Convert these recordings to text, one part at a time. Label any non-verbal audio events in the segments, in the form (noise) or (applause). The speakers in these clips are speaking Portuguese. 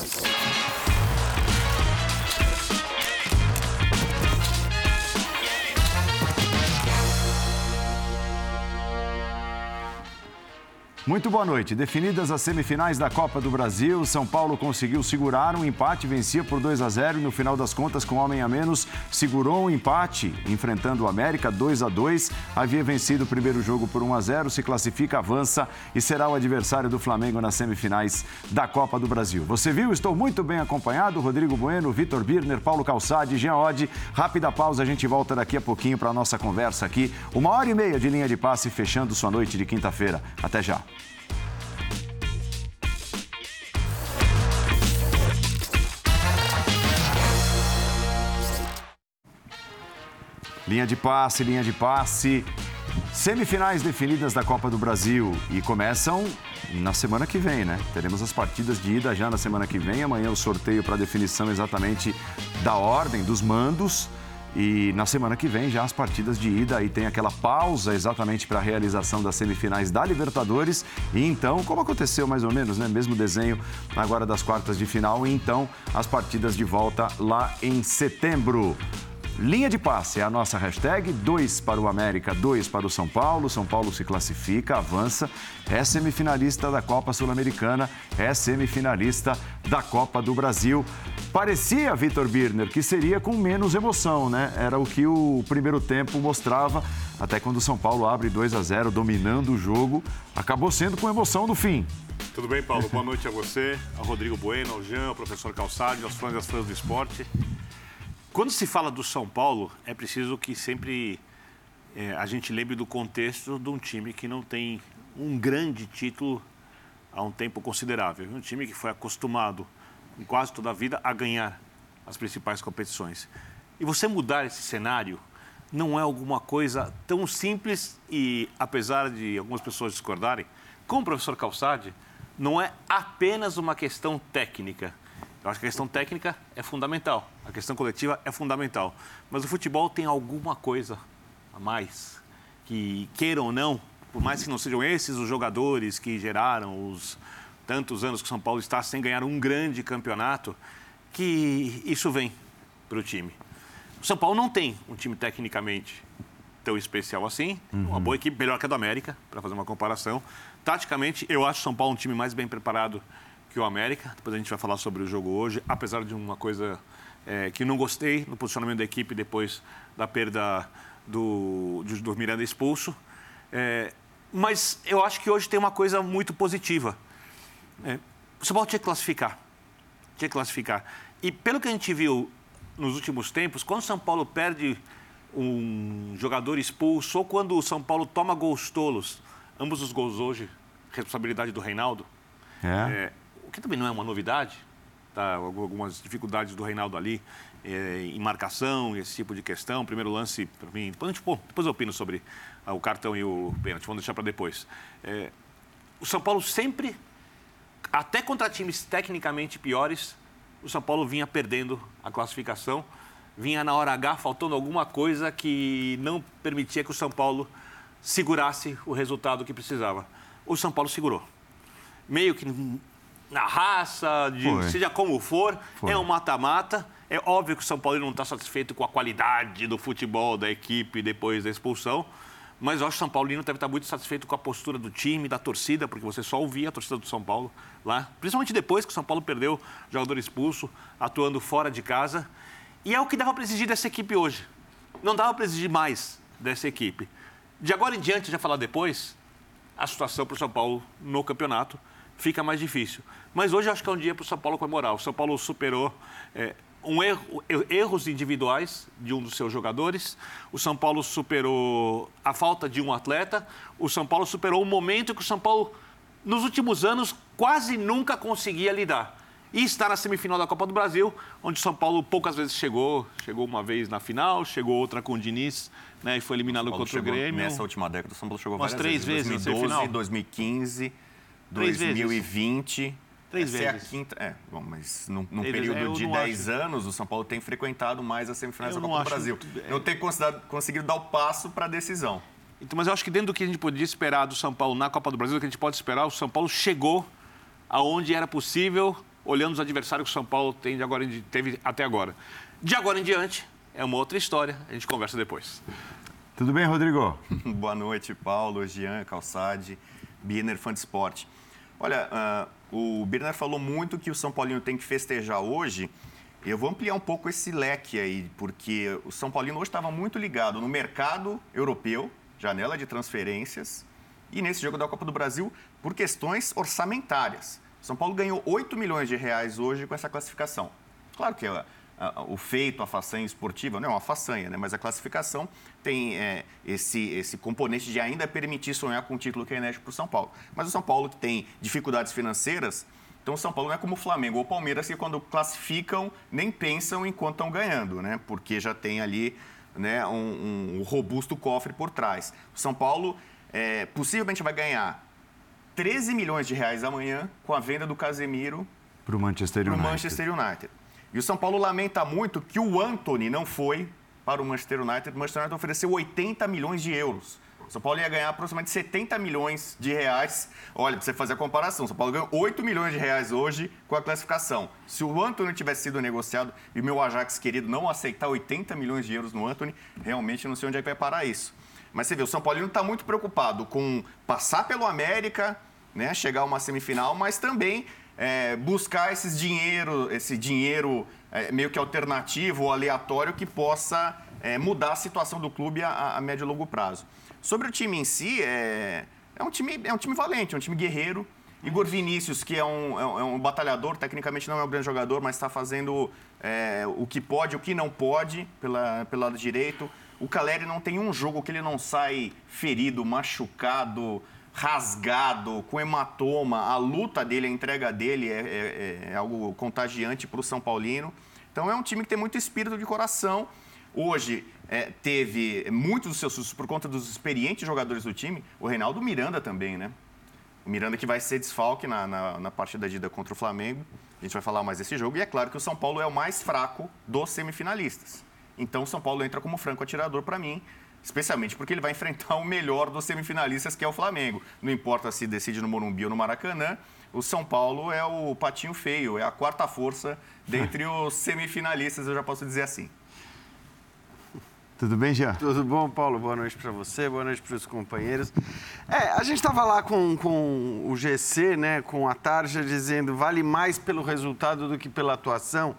Thank you. Muito boa noite. Definidas as semifinais da Copa do Brasil, São Paulo conseguiu segurar um empate, vencia por 2 a 0 e no final das contas, com homem a menos, segurou um empate, enfrentando o América 2 a 2. Havia vencido o primeiro jogo por 1 a 0, se classifica, avança e será o adversário do Flamengo nas semifinais da Copa do Brasil. Você viu? Estou muito bem acompanhado. Rodrigo Bueno, Vitor Birner, Paulo Calçade, Jean Oddi. Rápida pausa, a gente volta daqui a pouquinho para a nossa conversa aqui. Uma hora e meia de linha de passe fechando sua noite de quinta-feira. Até já. Linha de passe, linha de passe. Semifinais definidas da Copa do Brasil e começam na semana que vem, né? Teremos as partidas de ida já na semana que vem. Amanhã o sorteio para definição exatamente da ordem dos mandos. E na semana que vem já as partidas de ida e tem aquela pausa exatamente para a realização das semifinais da Libertadores. E então, como aconteceu mais ou menos, né? Mesmo desenho agora das quartas de final. E então as partidas de volta lá em setembro. Linha de passe é a nossa hashtag. Dois para o América, dois para o São Paulo. São Paulo se classifica, avança. É semifinalista da Copa Sul-Americana, é semifinalista da Copa do Brasil. Parecia, Vitor Birner, que seria com menos emoção, né? Era o que o primeiro tempo mostrava, até quando o São Paulo abre 2 a 0, dominando o jogo. Acabou sendo com emoção no fim. Tudo bem, Paulo? Boa noite a você, ao Rodrigo Bueno, ao Jean, ao professor Calçado, aos fãs e às fãs do esporte. Quando se fala do São Paulo, é preciso que sempre é, a gente lembre do contexto de um time que não tem um grande título há um tempo considerável. Um time que foi acostumado, em quase toda a vida, a ganhar as principais competições. E você mudar esse cenário não é alguma coisa tão simples e, apesar de algumas pessoas discordarem, como o professor Calçade, não é apenas uma questão técnica eu acho que a questão técnica é fundamental, a questão coletiva é fundamental. Mas o futebol tem alguma coisa a mais que, queiram ou não, por mais que não sejam esses os jogadores que geraram os tantos anos que o São Paulo está sem ganhar um grande campeonato, que isso vem para o time. O São Paulo não tem um time tecnicamente tão especial assim, uhum. uma boa equipe, melhor que a do América, para fazer uma comparação. Taticamente, eu acho o São Paulo um time mais bem preparado que o América. Depois a gente vai falar sobre o jogo hoje, apesar de uma coisa é, que não gostei no posicionamento da equipe depois da perda do, do, Miranda expulso. É, mas eu acho que hoje tem uma coisa muito positiva. É, o São Paulo tinha que classificar. Tinha que classificar. E pelo que a gente viu nos últimos tempos, quando o São Paulo perde um jogador expulso ou quando o São Paulo toma gols tolos, ambos os gols hoje, responsabilidade do Reinaldo, é. É, o que também não é uma novidade, tá? algumas dificuldades do Reinaldo ali é, em marcação, esse tipo de questão. Primeiro lance, para mim, depois, depois eu opino sobre ah, o cartão e o pênalti, vamos deixar para depois. É, o São Paulo sempre, até contra times tecnicamente piores, o São Paulo vinha perdendo a classificação, vinha na hora H faltando alguma coisa que não permitia que o São Paulo segurasse o resultado que precisava. O São Paulo segurou. Meio que na raça, de, seja como for, Foi. é um mata-mata. É óbvio que o São Paulo não está satisfeito com a qualidade do futebol da equipe depois da expulsão, mas eu acho que o São Paulino deve estar muito satisfeito com a postura do time, da torcida, porque você só ouvia a torcida do São Paulo lá, principalmente depois que o São Paulo perdeu o jogador expulso, atuando fora de casa. E é o que dava para exigir dessa equipe hoje. Não dava para exigir mais dessa equipe. De agora em diante, já falar depois, a situação para o São Paulo no campeonato fica mais difícil. Mas hoje acho que é um dia para o São Paulo comemorar. O São Paulo superou é, um erro, erros individuais de um dos seus jogadores. O São Paulo superou a falta de um atleta. O São Paulo superou um momento que o São Paulo, nos últimos anos, quase nunca conseguia lidar. E está na semifinal da Copa do Brasil, onde o São Paulo poucas vezes chegou. Chegou uma vez na final, chegou outra com o Diniz, né, e foi eliminado contra o Grêmio. Nessa última década, o São Paulo chegou umas três vezes, vezes 2012, 2015, 2020. Vezes. Três Essa vezes. é a quinta. É, bom, mas num, num período de 10 anos, o São Paulo tem frequentado mais as semifinais da Copa do Brasil. É... Não tem conseguido dar o passo para a decisão. Então, mas eu acho que dentro do que a gente podia esperar do São Paulo na Copa do Brasil, o que a gente pode esperar, o São Paulo chegou aonde era possível olhando os adversários que o São Paulo tem de agora, teve até agora. De agora em diante, é uma outra história, a gente conversa depois. Tudo bem, Rodrigo? (laughs) Boa noite, Paulo, Jean, Calçade, Birner, fã de esporte. Olha, uh, o Birner falou muito que o São Paulino tem que festejar hoje. Eu vou ampliar um pouco esse leque aí, porque o São Paulino hoje estava muito ligado no mercado europeu, janela de transferências, e nesse jogo da Copa do Brasil por questões orçamentárias. São Paulo ganhou 8 milhões de reais hoje com essa classificação. Claro que o feito, a façanha esportiva, não é uma façanha, né? mas a classificação tem é, esse, esse componente de ainda permitir sonhar com um título que é inédito para o São Paulo. Mas o São Paulo, que tem dificuldades financeiras, então o São Paulo não é como o Flamengo ou o Palmeiras, que quando classificam nem pensam enquanto estão ganhando, né? porque já tem ali né, um, um robusto cofre por trás. O São Paulo é, possivelmente vai ganhar 13 milhões de reais amanhã com a venda do Casemiro para o Manchester United. E o São Paulo lamenta muito que o Anthony não foi para o Manchester United. O Manchester United ofereceu 80 milhões de euros. O São Paulo ia ganhar aproximadamente 70 milhões de reais. Olha, para você fazer a comparação, o São Paulo ganhou 8 milhões de reais hoje com a classificação. Se o Anthony tivesse sido negociado e o meu Ajax querido não aceitar 80 milhões de euros no Anthony, realmente não sei onde é que vai parar isso. Mas você vê, o São Paulo está muito preocupado com passar pelo América, né, chegar a uma semifinal, mas também é, buscar esses dinheiro, esse dinheiro é, meio que alternativo ou aleatório que possa é, mudar a situação do clube a, a, médio e longo prazo. Sobre o time em si, é, é, um, time, é um time valente, é um time guerreiro. Igor Vinícius, que é um, é um é batalhador, tecnicamente não é um grande jogador, mas está fazendo é, o que pode, o que não pode pela, pelo lado direito. O Caleri não tem um jogo que ele não sai ferido, machucado, rasgado, com hematoma. A luta dele, a entrega dele é, é, é algo contagiante para o São Paulino. Então é um time que tem muito espírito de coração. Hoje é, teve muitos dos seus sustos por conta dos experientes jogadores do time. O Reinaldo Miranda também, né? O Miranda que vai ser desfalque na, na, na partida de ida contra o Flamengo. A gente vai falar mais desse jogo. E é claro que o São Paulo é o mais fraco dos semifinalistas. Então o São Paulo entra como franco atirador para mim especialmente porque ele vai enfrentar o melhor dos semifinalistas, que é o Flamengo. Não importa se decide no Morumbi ou no Maracanã, o São Paulo é o patinho feio, é a quarta força dentre (laughs) os semifinalistas, eu já posso dizer assim. Tudo bem, Jean? Tudo bom, Paulo? Boa noite para você, boa noite para os companheiros. É, a gente estava lá com, com o GC, né, com a Tarja, dizendo vale mais pelo resultado do que pela atuação.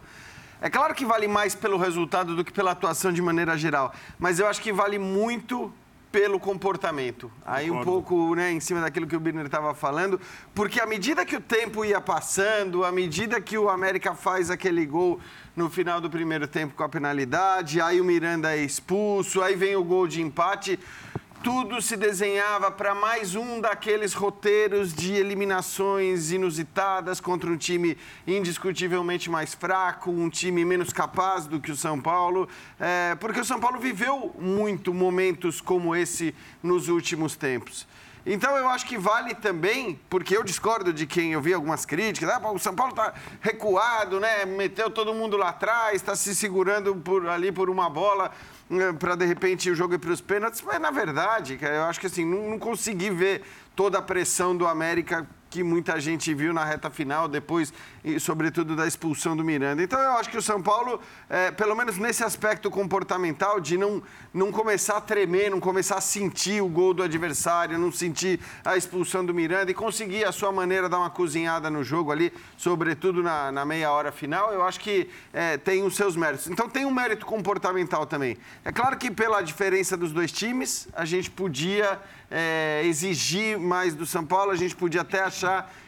É claro que vale mais pelo resultado do que pela atuação de maneira geral, mas eu acho que vale muito pelo comportamento. Aí um pouco né, em cima daquilo que o Birner estava falando, porque à medida que o tempo ia passando, à medida que o América faz aquele gol no final do primeiro tempo com a penalidade, aí o Miranda é expulso, aí vem o gol de empate, tudo se desenhava para mais um daqueles roteiros de eliminações inusitadas contra um time indiscutivelmente mais fraco, um time menos capaz do que o São Paulo, é, porque o São Paulo viveu muito momentos como esse nos últimos tempos. Então eu acho que vale também, porque eu discordo de quem eu vi algumas críticas, ah, o São Paulo está recuado, né? Meteu todo mundo lá atrás, está se segurando por ali por uma bola. Eh, para de repente o jogo ir para os pênaltis, mas na verdade, eu acho que assim, não, não consegui ver toda a pressão do América que muita gente viu na reta final, depois, e, sobretudo, da expulsão do Miranda. Então, eu acho que o São Paulo, é, pelo menos nesse aspecto comportamental, de não, não começar a tremer, não começar a sentir o gol do adversário, não sentir a expulsão do Miranda e conseguir, a sua maneira, dar uma cozinhada no jogo ali, sobretudo na, na meia hora final, eu acho que é, tem os seus méritos. Então, tem um mérito comportamental também. É claro que, pela diferença dos dois times, a gente podia é, exigir mais do São Paulo, a gente podia até achar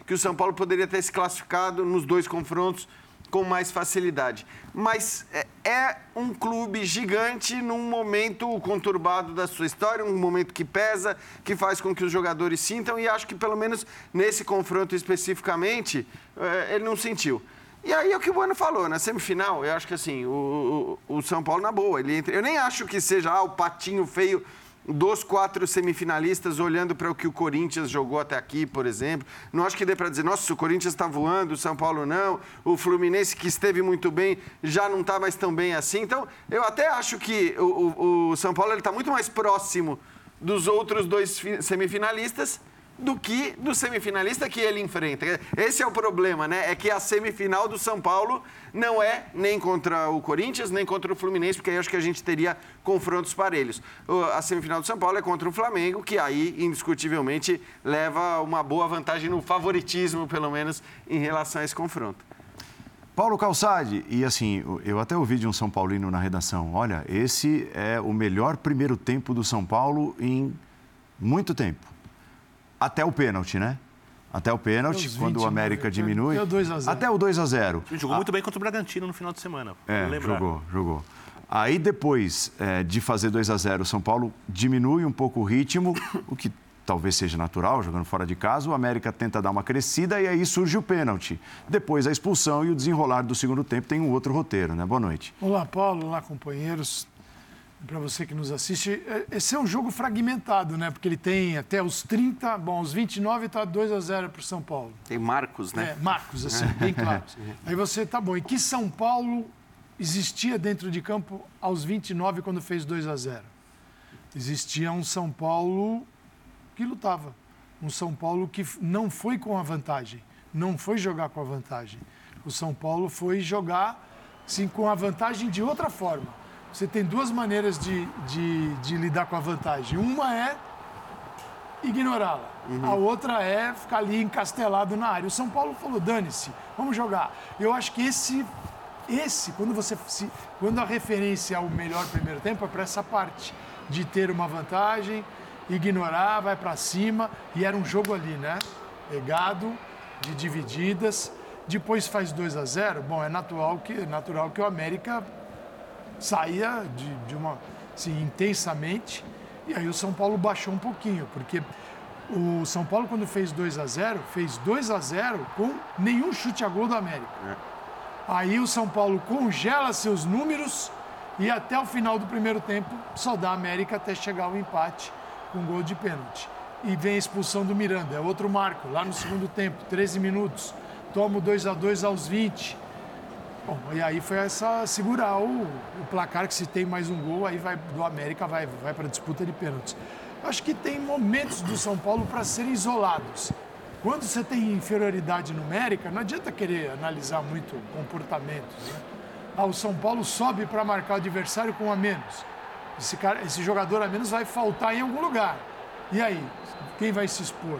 que o São Paulo poderia ter se classificado nos dois confrontos com mais facilidade. Mas é, é um clube gigante num momento conturbado da sua história, um momento que pesa, que faz com que os jogadores sintam, e acho que pelo menos nesse confronto especificamente, é, ele não sentiu. E aí é o que o Bueno falou, na semifinal, eu acho que assim, o, o, o São Paulo na boa, ele entra, eu nem acho que seja ah, o patinho feio dos quatro semifinalistas, olhando para o que o Corinthians jogou até aqui, por exemplo. Não acho que dê para dizer, nossa, o Corinthians está voando, o São Paulo não, o Fluminense, que esteve muito bem, já não está mais tão bem assim. Então, eu até acho que o, o, o São Paulo está muito mais próximo dos outros dois semifinalistas, do que do semifinalista que ele enfrenta. Esse é o problema, né? É que a semifinal do São Paulo não é nem contra o Corinthians, nem contra o Fluminense, porque aí acho que a gente teria confrontos parelhos. A semifinal do São Paulo é contra o Flamengo, que aí, indiscutivelmente, leva uma boa vantagem no favoritismo, pelo menos, em relação a esse confronto. Paulo Calçade, e assim, eu até ouvi de um São Paulino na redação, olha, esse é o melhor primeiro tempo do São Paulo em muito tempo. Até o pênalti, né? Até o pênalti, quando o América diminui. Até o 2 a 0. Até o 2 a 0. Jogou ah. muito bem contra o Bragantino no final de semana. É, jogou, jogou. Aí depois é, de fazer 2 a 0, o São Paulo diminui um pouco o ritmo, (coughs) o que talvez seja natural, jogando fora de casa. O América tenta dar uma crescida e aí surge o pênalti. Depois a expulsão e o desenrolar do segundo tempo tem um outro roteiro, né? Boa noite. Olá, Paulo. Olá, companheiros. Para você que nos assiste, é, esse é um jogo fragmentado, né? Porque ele tem até os 30, bom, os 29 está 2 a 0 para o São Paulo. Tem Marcos, né? É, Marcos, assim, bem claro. (laughs) Aí você, tá bom, e que São Paulo existia dentro de campo aos 29 quando fez 2 a 0? Existia um São Paulo que lutava. Um São Paulo que não foi com a vantagem, não foi jogar com a vantagem. O São Paulo foi jogar, sim, com a vantagem de outra forma. Você tem duas maneiras de, de, de lidar com a vantagem. Uma é ignorá-la. Uhum. A outra é ficar ali encastelado na área. O São Paulo falou: dane-se, vamos jogar. Eu acho que esse, esse quando, você se, quando a referência ao melhor primeiro tempo, é para essa parte de ter uma vantagem, ignorar, vai para cima. E era um jogo ali, né? Pegado, de divididas. Depois faz 2 a 0 Bom, é natural que, natural que o América saía de, de uma, assim, intensamente. E aí o São Paulo baixou um pouquinho, porque o São Paulo, quando fez 2 a 0 fez 2 a 0 com nenhum chute a gol do América. É. Aí o São Paulo congela seus números e até o final do primeiro tempo só dá América até chegar ao empate com gol de pênalti. E vem a expulsão do Miranda, é outro marco, lá no segundo tempo, 13 minutos. Toma o 2 a 2 aos 20. Bom, e aí foi essa segurar o, o, placar, que se tem mais um gol, aí vai do América vai, vai para a disputa de pênaltis. Acho que tem momentos do São Paulo para serem isolados. Quando você tem inferioridade numérica, não adianta querer analisar muito comportamentos. Né? Ah, o São Paulo sobe para marcar o adversário com a menos esse, cara, esse jogador a menos vai faltar em algum lugar. E aí? Quem vai se expor?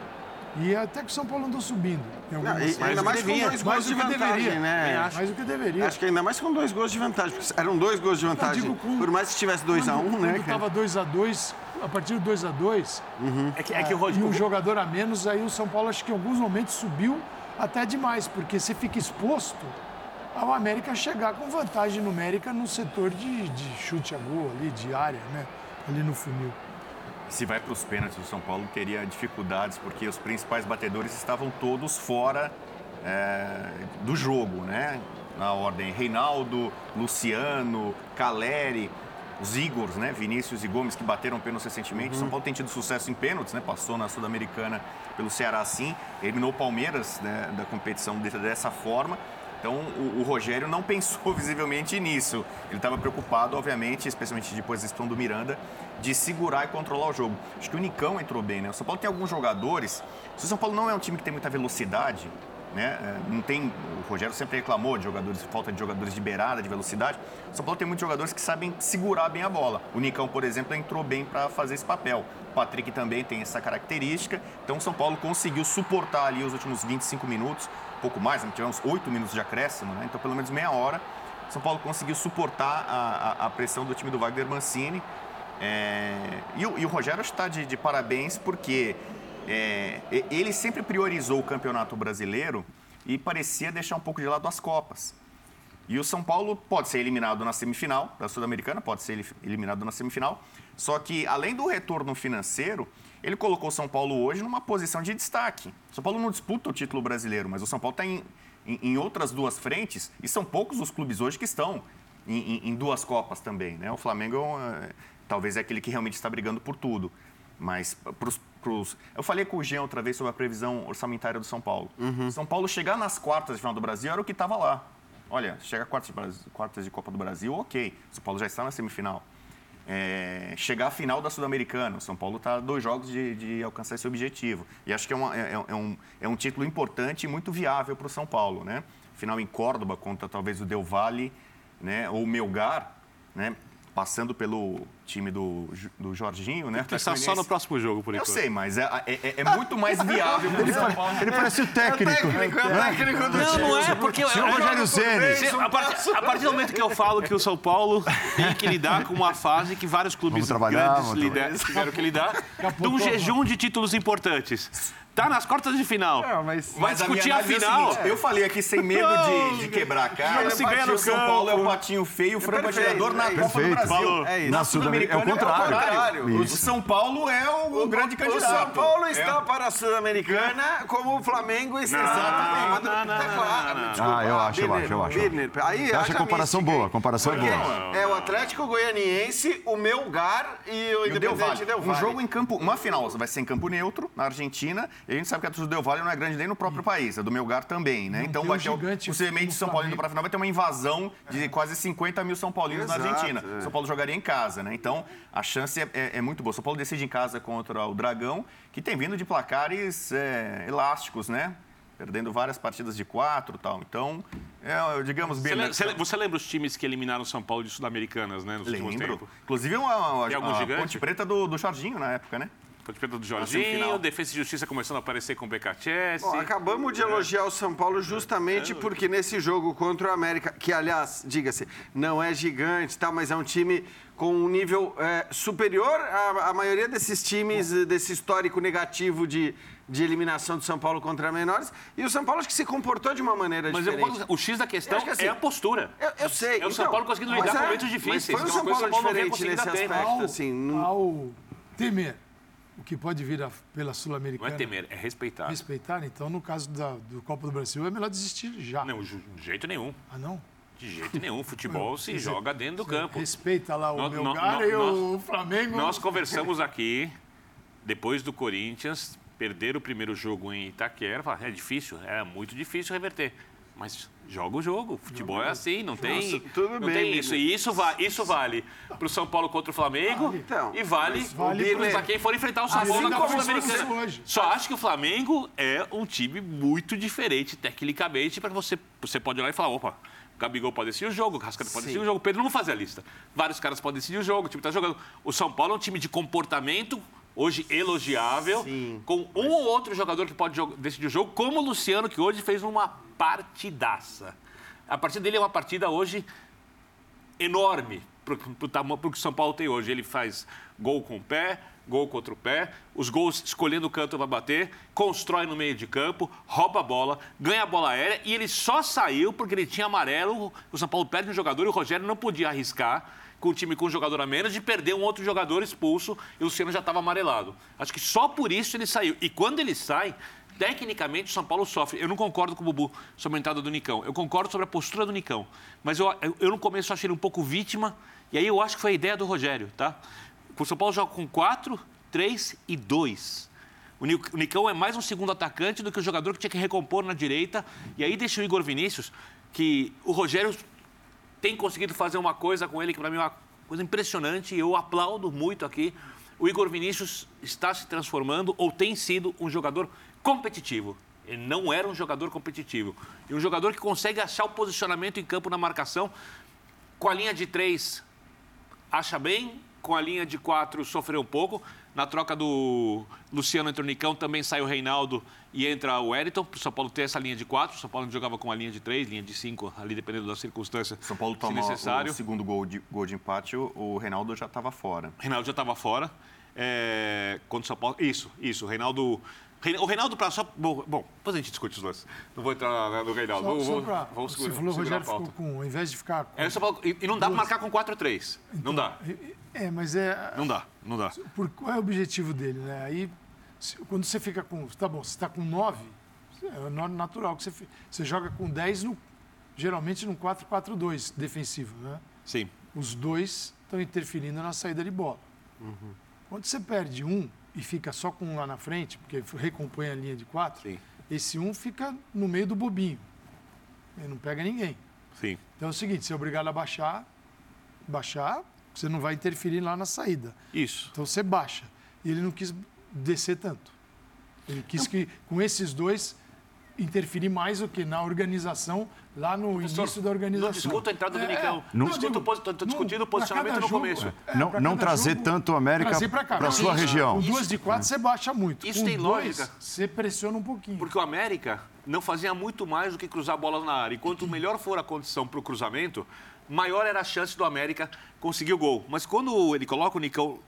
E até que o São Paulo andou subindo. Não, ainda mais com dois gols de vantagem, deveria, né? Mais do que deveria. Acho que ainda mais com dois gols de vantagem. eram dois gols de vantagem. Com, Por mais que tivesse 2x1, um, né? Quando estava 2x2, a, partir do 2x2, uhum. é que, é que o e um jogador a menos, aí o São Paulo acho que em alguns momentos subiu até demais, porque você fica exposto ao América chegar com vantagem numérica no setor de, de chute a gol ali, de área, né? Ali no funil. Se vai para os pênaltis, o São Paulo teria dificuldades porque os principais batedores estavam todos fora é, do jogo, né? Na ordem Reinaldo, Luciano, Caleri, os Igors, né? Vinícius e Gomes que bateram pênaltis recentemente. Uhum. São Paulo tem tido sucesso em pênaltis, né? Passou na Sul-Americana pelo Ceará sim, eliminou o Palmeiras né? da competição dessa forma. Então, o, o, Rogério não (laughs) pensou visivelmente nisso. Ele estava preocupado, obviamente, especialmente depois da expulsão do Miranda, de segurar e controlar o jogo. Acho que o Nicão entrou bem, né? O São Paulo tem alguns jogadores. Se o São Paulo não é um time que tem muita velocidade, né? É, não tem. O Rogério sempre reclamou de jogadores, falta de jogadores de beirada, de velocidade. O São Paulo tem muitos jogadores que sabem segurar bem a bola. O Nicão, por exemplo, entrou bem para fazer esse papel. O Patrick também tem essa característica. Então, o São Paulo conseguiu suportar ali os últimos 25 minutos pouco mais, né? tivemos oito minutos de acréscimo, né? então pelo menos meia hora. São Paulo conseguiu suportar a, a, a pressão do time do Wagner Mancini. É, e, o, e, o, Rogério está de, de parabéns porque é, ele sempre priorizou o campeonato brasileiro e parecia deixar um pouco de lado as Copas. E o São Paulo pode ser eliminado na semifinal da Sul-Americana, pode ser eliminado na semifinal. Só que, além do retorno financeiro, ele colocou o São Paulo hoje numa posição de destaque. O São Paulo não disputa o título brasileiro, mas o São Paulo está em, em, em, outras duas frentes e são poucos os clubes hoje que estão em, em duas Copas também. Né? O Flamengo é, talvez é aquele que realmente está brigando por tudo. Mas pros, pros... eu falei com o Jean outra vez sobre a previsão orçamentária do São Paulo. Uhum. São Paulo chegar nas quartas de final do Brasil era o que estava lá. Olha, chega a quartas de, quartas de Copa do Brasil, ok. São Paulo já está na semifinal. é, chegar à final da Sul-Americana. São Paulo está a dois jogos de, de, alcançar esse objetivo. E acho que é, uma, é, é, um, é um título importante e muito viável para o São Paulo. Né? Final em Córdoba contra talvez o Del Valle né? ou o Melgar. Né? Passando pelo time do, do Jorginho, né? Está só no próximo jogo, por enquanto. Eu sei, mas é, é, é, é muito mais (laughs) viável ele, ele parece o técnico. É o técnico, é o técnico do Não, não é, porque... Senhor é, Rogério Ceni. A, partir, a partir do momento que eu falo que o São Paulo tem que lidar com uma fase que vários clubes grandes lider, tiveram que lidar, de um jejum de títulos importantes. Tá nas quartas de final. Não, mas, Vai discutir a, a final. É eu falei aqui sem medo de, de quebrar a cara. Se ganha no São Paulo é o patinho feio, o frango atirador na Copa do Brasil. É isso. Na Sul-Americana é o contrário. O São Paulo é o, o grande candidato. O São Paulo está é. para a Sul-Americana como o Flamengo está. Não, não, Ah, eu acho, eu acho, eu acho. Aí, eu acho a comparação boa, a comparação é boa. É o Atlético Goianiense, o Melgar e o Independente Del Valle. Um jogo em campo, uma final vai ser em campo neutro, na Argentina, e a gente sabe que a torcida do Del Valle não é grande nem no próprio país, é do Melgar também, né? Não então vai ter o semente de São Paulo indo para a final, vai ter uma invasão de quase 50 mil São Paulinos Exato, na Argentina. É. São Paulo jogaria em casa, né? Então a chance é, é, é, muito boa. São Paulo decide em casa contra o Dragão, que tem vindo de placares é, elásticos, né? Perdendo várias partidas de quatro e tal. Então, é, digamos bem. Você, lembra, você lembra os times que eliminaram São Paulo de Sul-Americanas, né? Nos Lembro. últimos tempos? Inclusive uma, uma, a Ponte Preta do, do Jorginho na época, né? Preta do Jorginho, Defesa e Justiça começando a aparecer com o BKTS. acabamos de elogiar o São Paulo justamente porque nesse jogo contra o América, que aliás, diga-se, não é gigante, tá, mas é um time com um nível é, superior à, à, maioria desses times, desse histórico negativo de, de eliminação do São Paulo contra menores. E o São Paulo acho que se comportou de uma maneira mas diferente. Mas o X da questão assim, é a postura. Eu, eu sei. É o São então, Paulo conseguindo lidar com é, momentos difíceis. Mas foi o São Paulo diferente nesse aspecto. Ao, assim, não... ao temer o que pode vir a, pela Sul-Americana. Não é temer, é respeitar. Respeitar, então, no caso da, do Copa do Brasil, é melhor desistir já. Não, de jeito nenhum. Ah, não? De jeito nenhum. Futebol (laughs) se joga dentro do campo. Respeita lá o no, Melgar no, e nós, o Flamengo. Nós conversamos aqui, depois do Corinthians, perder o primeiro jogo em Itaquera. É difícil, é muito difícil reverter. Mas joga o jogo. Futebol é assim, não tem, Nossa, tudo não bem, tem isso. E isso, va isso vale para o São Paulo contra o Flamengo então, e vale, vale para quem for enfrentar o São Paulo na Copa Sul-Americana. Só acho que o Flamengo é um time muito diferente tecnicamente para você. Você pode olhar e falar, opa, Gabigol pode decidir o jogo, o Rascaeta pode Sim. decidir o jogo, o Pedro não vou fazer a lista. Vários caras podem decidir o jogo, o time está jogando. O São Paulo é um time de comportamento hoje elogiável, Sim, com um ou outro jogador que pode decidir o jogo, como o Luciano, que hoje fez uma partidaça. A partida dele é uma partida hoje enorme para o que o São Paulo tem hoje. Ele faz gol com o pé, gol contra o pé, os gols escolhendo o canto para bater, constrói no meio de campo, rouba a bola, ganha a bola aérea e ele só saiu porque ele tinha amarelo. O São Paulo perde um jogador e o Rogério não podia arriscar com o time com um jogador a menos, de perder um outro jogador expulso e o Luciano já estava amarelado. Acho que só por isso ele saiu. E quando ele sai, tecnicamente o São Paulo sofre. Eu não concordo com o Bubu sobre a entrada do Nicão. Eu concordo sobre a postura do Nicão. Mas eu, eu, no começo achei ele um pouco vítima. E aí eu acho que foi a ideia do Rogério, tá? O São Paulo joga com 4, 3 e 2. O Nicão é mais um segundo atacante do que o jogador que tinha que recompor na direita. E aí deixa o Igor Vinícius, que o Rogério tem conseguido fazer uma coisa com ele que para mim é uma coisa impressionante e eu aplaudo muito aqui. O Igor Vinícius está se transformando ou tem sido um jogador competitivo. Ele não era um jogador competitivo. E um jogador que consegue achar o posicionamento em campo na marcação. Com a linha de três, acha bem. Com a linha de quatro, sofreu um pouco. Na troca do Luciano entre o Nicão, também sai o Reinaldo e entra o Wellington. O São Paulo ter essa linha de quatro. O São Paulo jogava com a linha de três, linha de cinco, ali dependendo da circunstância. São Paulo toma necessário. o segundo gol de, gol de empate, o, o Reinaldo já estava fora. O Reinaldo já estava fora. É, quando o São Paulo. Isso, isso. O Reinaldo. O Reinaldo, para só. Bom, bom, depois a gente discute os lances. Não vou entrar no Reinaldo. Só, vou, só pra, vamos você falou, Rogério ficou com. Ao invés de ficar. Com, é, Paulo, e, e, não dá para marcar com 4-3. Então, não dá. É, mas é. Não dá, não dá. Por, qual é o objetivo dele, né? Aí, se, quando você fica com. Tá bom, você está com 9, é natural que você, você joga com 10, no, geralmente no 4-4-2 defensivo, né? Sim. Os dois estão interferindo na saída de bola. Uhum. Quando você perde um e fica só com um lá na frente, porque recompõe a linha de quatro, Sim. esse um fica no meio do bobinho. Ele não pega ninguém. Sim. Então é o seguinte, você é obrigado a baixar, baixar Você não vai interferir lá na saída. Isso. Então você baixa. E ele não quis descer tanto. Ele quis que, com esses dois, interferir mais do que na organização, lá no Professor, início da organização. Não discuta a entrada do É, Nicão. é. Não tô- tô discutindo o posicionamento no começo. jogo, é, Não- pra não trazer tanto o América pra Não, sua isso. região. Com duas de quatro, você baixa muito. Isso Com tem dois, lógica. Você pressiona um pouquinho. Porque o América não fazia muito mais do que cruzar bolas na área. E quanto melhor for a condição para o cruzamento, maior era a chance do América conseguir o gol. Mas quando ele coloca o Nicão,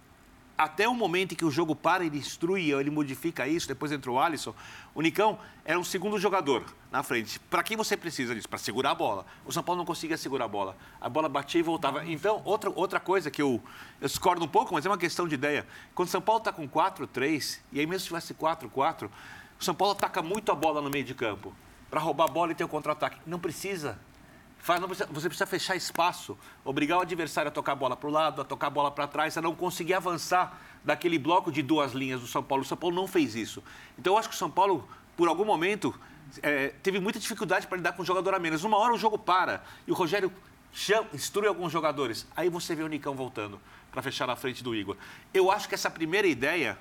até o momento em que o jogo para, ele instrui, ele modifica isso, depois entra o Alisson, o Nicão era um segundo jogador na frente. Para que você precisa disso? Para segurar a bola. O São Paulo não conseguia segurar a bola. A bola batia e voltava. Então, outra, outra coisa que eu, eu discordo um pouco, mas é uma questão de ideia. Quando o São Paulo está com 4-3, e aí mesmo se tivesse 4-4, o São Paulo ataca muito a bola no meio de campo. Para roubar a bola e ter o contra-ataque. Não precisa. Faz- precisa- você precisa fechar espaço, obrigar o adversário a tocar a bola para o lado, a tocar a bola para trás, a não conseguir avançar daquele bloco de duas linhas do São Paulo. O São Paulo não fez isso. Então eu acho que o São Paulo, por algum momento, eh, teve muita dificuldade para lidar com o jogador a menos. Uma hora o jogo para e o Rogério chama, instrui alguns jogadores. Aí você vê o Nicão voltando para fechar na frente do Igor. Eu acho que essa primeira ideia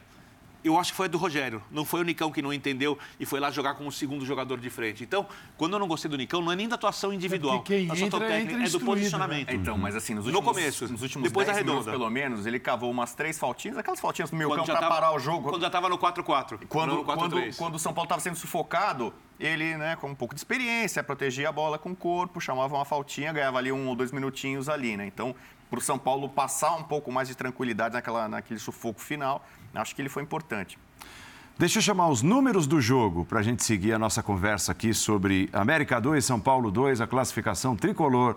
eu acho que foi a do Rogério. Não foi o Nicão que não entendeu e foi lá jogar como segundo jogador de frente. Então, quando eu não gostei do Nicão, não é nem da atuação individual. É quem entra, técnica, entra é do instruído, posicionamento. É, Então, mas assim, nos No últimos, começo, nos últimos depois da 10 minutos, redonda. pelo menos, ele cavou umas três faltinhas, aquelas faltinhas no meio Quando campo para parar o jogo. Quando já estava no 4-4. não Quando, no quando, 4-3. quando o São Paulo estava sendo sufocado, ele, né, com um pouco de experiência, protegia a bola com o corpo, chamava uma faltinha, ganhava ali um ou dois minutinhos ali, né? Então, para o São Paulo passar um pouco mais de tranquilidade naquela, naquele sufoco final, acho que ele foi importante. Deixa eu chamar os números do jogo para a gente seguir a nossa conversa aqui sobre América 2, São Paulo 2, a classificação tricolor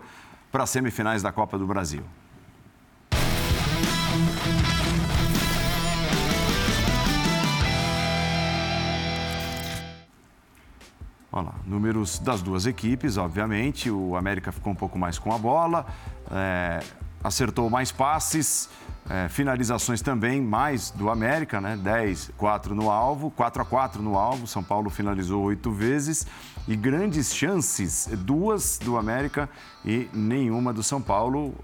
para as semifinais da Copa do Brasil. Olha lá, números das duas equipes, obviamente. O América ficou um pouco mais com a bola, é, acertou mais passes, é, finalizações também mais do América, né? 10, 4 no alvo, 4 a 4 no alvo. São Paulo finalizou oito vezes e grandes chances, duas do América e nenhuma do São Paulo.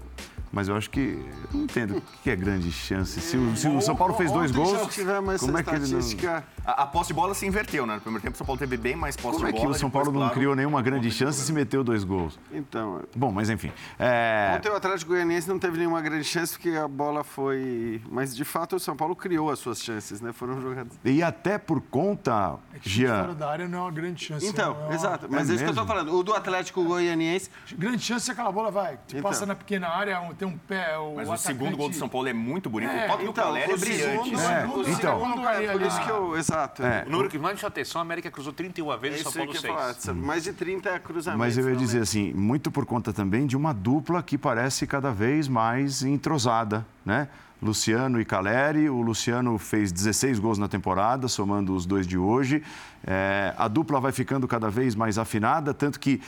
Mas eu acho que. Eu não entendo o que é grande chance. Se o, se o São Paulo fez dois Ontem gols. já tivemos essa como é que ele não. A, a posse de bola se inverteu, né? No primeiro tempo, o São Paulo teve bem mais posse Como é de que bola. o São depois, Paulo não claro, criou nenhuma grande chance e se meteu dois gols? Então, Bom, mas enfim. É... ontem o Atlético Goianiense não teve nenhuma grande chance porque a bola foi... Mas, de fato, o São Paulo criou as suas chances, né? Foram jogadas... E até por conta, É que chute fora Jean, da área não é uma grande chance. Então, é uma- exato. Mas é, isso que eu tô mesmo? falando. O do Atlético Goianiense... Grande chance é aquela bola vai. Te Então. passa na pequena área, tem um pé. O Mas o atacante- segundo gol do São Paulo é muito bonito. É, o toque do Então, Caleri é o brilhante. segundo, né? É, o então. segundo é por isso que eu... Exato. É. O número que mais me chama atenção, a América cruzou 31 É vezes, São isso aí Paulo que eu ia falar. 6. Mais de 30 cruzamentos. mas eu ia dizer assim, muito por conta também de uma dupla que parece cada vez mais entrosada, né? Luciano e Caleri. O Luciano fez 16 gols na temporada, somando os dois de hoje. É, a dupla vai ficando cada vez mais afinada, tanto que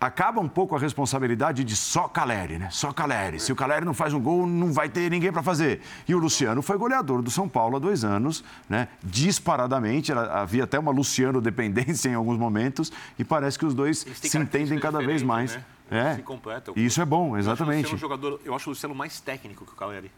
acaba um pouco a responsabilidade de só Caleri, né? Só Caleri. Se o Caleri não faz um gol, não vai ter ninguém para fazer. E o Luciano foi goleador do São Paulo há dois anos, né? Disparadamente. Havia até uma Luciano dependência (laughs) em alguns momentos e parece que os dois se entendem cada vez mais. né? É. Se completam. E isso é bom, Eu acho o exatamente. Um jogador, eu acho o Luciano mais técnico que o Caleri.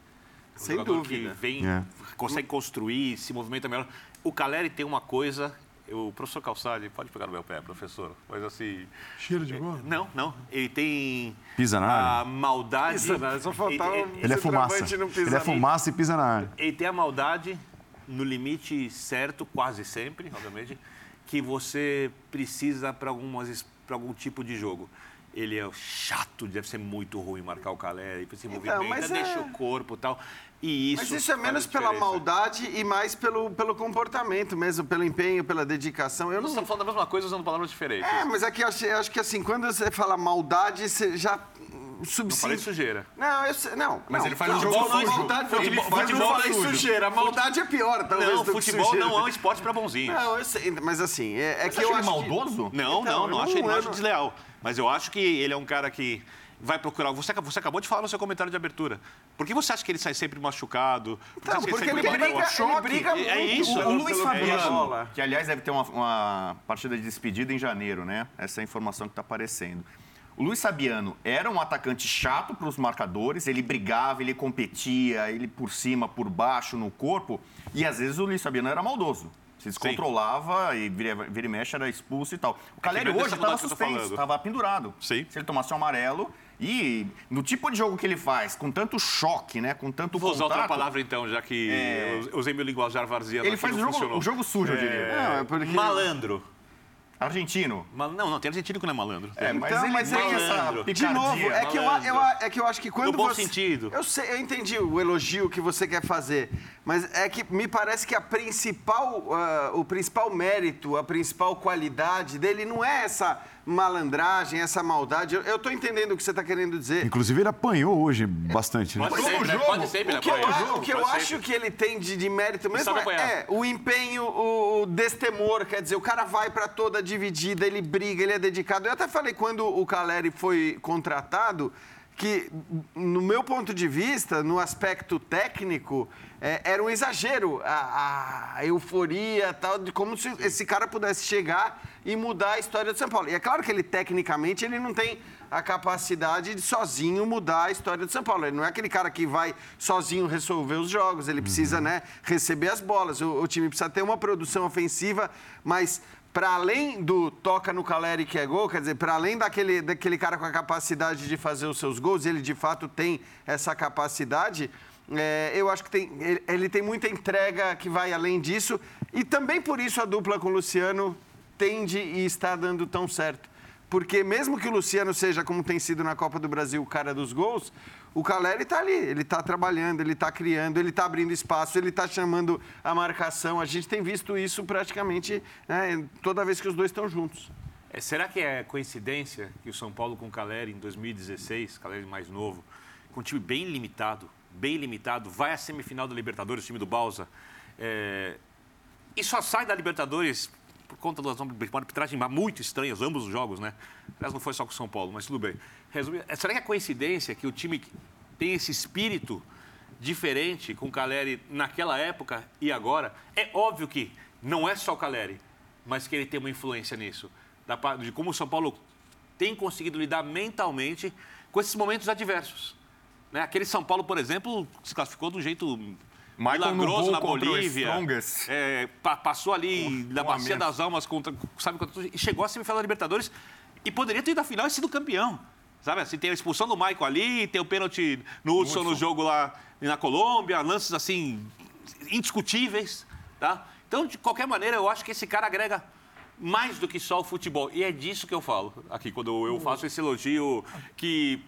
Um Sem jogador dúvida. que vem, É. consegue construir, se movimenta melhor. O Caleri tem uma coisa. O professor Calçade, pode pegar no meu pé, professor, mas assim. Cheiro de gol? Não, não. Ele tem. Pisa na a área. maldade. Pisa na área, só faltava Ele, um- ele- Ele é fumaça. Ele é fumaça e pisa na área. ele tem a maldade no limite certo, quase sempre, obviamente, que você precisa para algum tipo de jogo. Ele é chato, deve ser muito ruim marcar o Caleri, se movimenta, mas é- deixa o corpo e tal. E isso Mas isso é menos a pela maldade e mais pelo, pelo comportamento mesmo, pelo empenho, pela dedicação. Eu não estamos falando da mesma coisa usando palavras diferentes. É, mas aqui eu acho, eu acho que assim, quando você fala maldade, você já Não subside. falei sujeira. Não, eu sei, não. Mas não, ele faz não, um jogo futebol, sujo. Maldade, Futebol- futebol, futebol futebol não é sujeira. A maldade é pior, talvez, Não, do que futebol não é um esporte para bonzinhos. Não, eu sei, mas assim, é, é que Você eu acha ele acho que- maldoso? Não, Então, não, não eu acho ele não- não acho não- desleal. Mas eu acho que ele é um cara que vai procurar. Você, você acabou de falar no seu comentário de abertura. Por que você acha que ele sai sempre machucado? Por Então, porque ele sempre briga, ele briga muito. É isso. O, o Luiz Fabiano, que aliás deve ter uma, uma partida de despedida em janeiro, né? Essa é a informação que está aparecendo. O Luiz Sabiano era um atacante chato para os marcadores, ele brigava, ele competia, ele por cima, por baixo, no corpo, e às vezes o Luiz Sabiano era maldoso. Se descontrolava e vira, vira e mexe era expulso e tal. O Caleri vem hoje estava suspenso, estava pendurado. Sim. Se ele tomasse um amarelo. E no tipo de jogo que ele faz, com tanto choque, né? Com tanto Vou usar outra contato, palavra então, já que É. eu usei meu linguajar varziano Ele faz o não jogo, funcionou. o jogo sujo, eu diria. Não, é porque... Malandro. Argentino. Mal- Não, não, tem argentino que não é malandro. É, mas Então, ele mas tem é- essa Malandro. picardia. De novo, é que, eu, malandro. eu- é que eu acho que quando No bom você... sentido. Eu, sei, eu entendi o elogio que você quer fazer, mas é que me parece que a principal, ah, o principal mérito, a principal qualidade dele não é essa malandragem, essa maldade. Eu, tô entendendo o que você está querendo dizer. Inclusive, ele apanhou hoje bastante. Né? Pode ser, né? jogo. O que eu, ser. o que eu Pode acho que ele tem de, de mérito mesmo é, é o empenho, o, o destemor. Quer dizer, o cara vai para toda dividida, ele briga, ele é dedicado. Eu até falei quando o Caleri foi contratado que, no meu ponto de vista, no aspecto técnico, é, era um exagero a, a euforia tal, de como se esse cara pudesse chegar e mudar a história do São Paulo. E é claro que ele, tecnicamente, ele não tem a capacidade de sozinho mudar a história do São Paulo. Ele não é aquele cara que vai sozinho resolver os jogos, ele precisa né, receber as bolas. O, o time precisa ter uma produção ofensiva, mas para além do toca no Caleri que é gol, quer dizer, para além daquele, daquele cara com a capacidade de fazer os seus gols, ele de fato tem essa capacidade. É, eu acho que tem, ele, ele tem muita entrega que vai além disso. E também por isso a dupla com o Luciano tende e está dando tão certo. Porque mesmo que o Luciano seja, como tem sido na Copa do Brasil, o cara dos gols, o Caleri está ali, ele está trabalhando, ele está criando, ele está abrindo espaço, ele está chamando a marcação. A gente tem visto isso praticamente né, toda vez que os dois estão juntos. É, será que é coincidência que o São Paulo com o Caleri em 2016, Caleri mais novo, com um time bem limitado, bem limitado, vai à semifinal da Libertadores, o time do Balsa, é, e só sai da Libertadores por conta das uma arbitragem muito estranhas, ambos os jogos, né? Aliás, não foi só com o São Paulo, mas tudo bem. Resumindo, é, será que é coincidência que o time tem esse espírito diferente com o Caleri naquela época e agora? É óbvio que não é só o Caleri, mas que ele tem uma influência nisso. Da de como o São Paulo tem conseguido lidar mentalmente com esses momentos adversos. Né? Aquele São Paulo, por exemplo, se classificou de um jeito Michael milagroso na Bolívia. É, pa- passou ali na um a Bacia das Almas contra, sabe, contra, e chegou à semifinal da Libertadores e poderia ter ido à final e sido campeão. Sabe assim, tem a expulsão do Michael ali, tem o pênalti no Hudson no jogo lá na Colômbia, lances assim indiscutíveis, tá? Então, de qualquer maneira, eu acho que esse cara agrega mais do que só o futebol. E é disso que eu falo aqui, quando eu faço esse elogio que,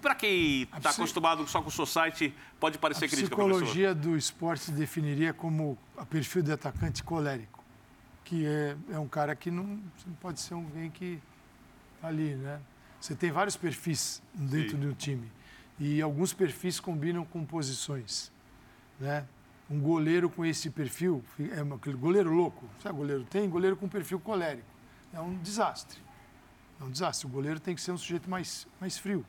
para quem está acostumado só com o society, pode A parecer crítica, professor. psicologia do esporte se definiria como o perfil de atacante colérico, que é, é um cara que não, não pode ser alguém que tá ali, né? Você tem vários perfis dentro Sim. de um time e alguns perfis combinam com posições, né? Um goleiro com esse perfil é aquele goleiro louco, sabe? Goleiro tem goleiro com perfil colérico, é um desastre, é um desastre. O goleiro tem que ser um sujeito mais mais frio,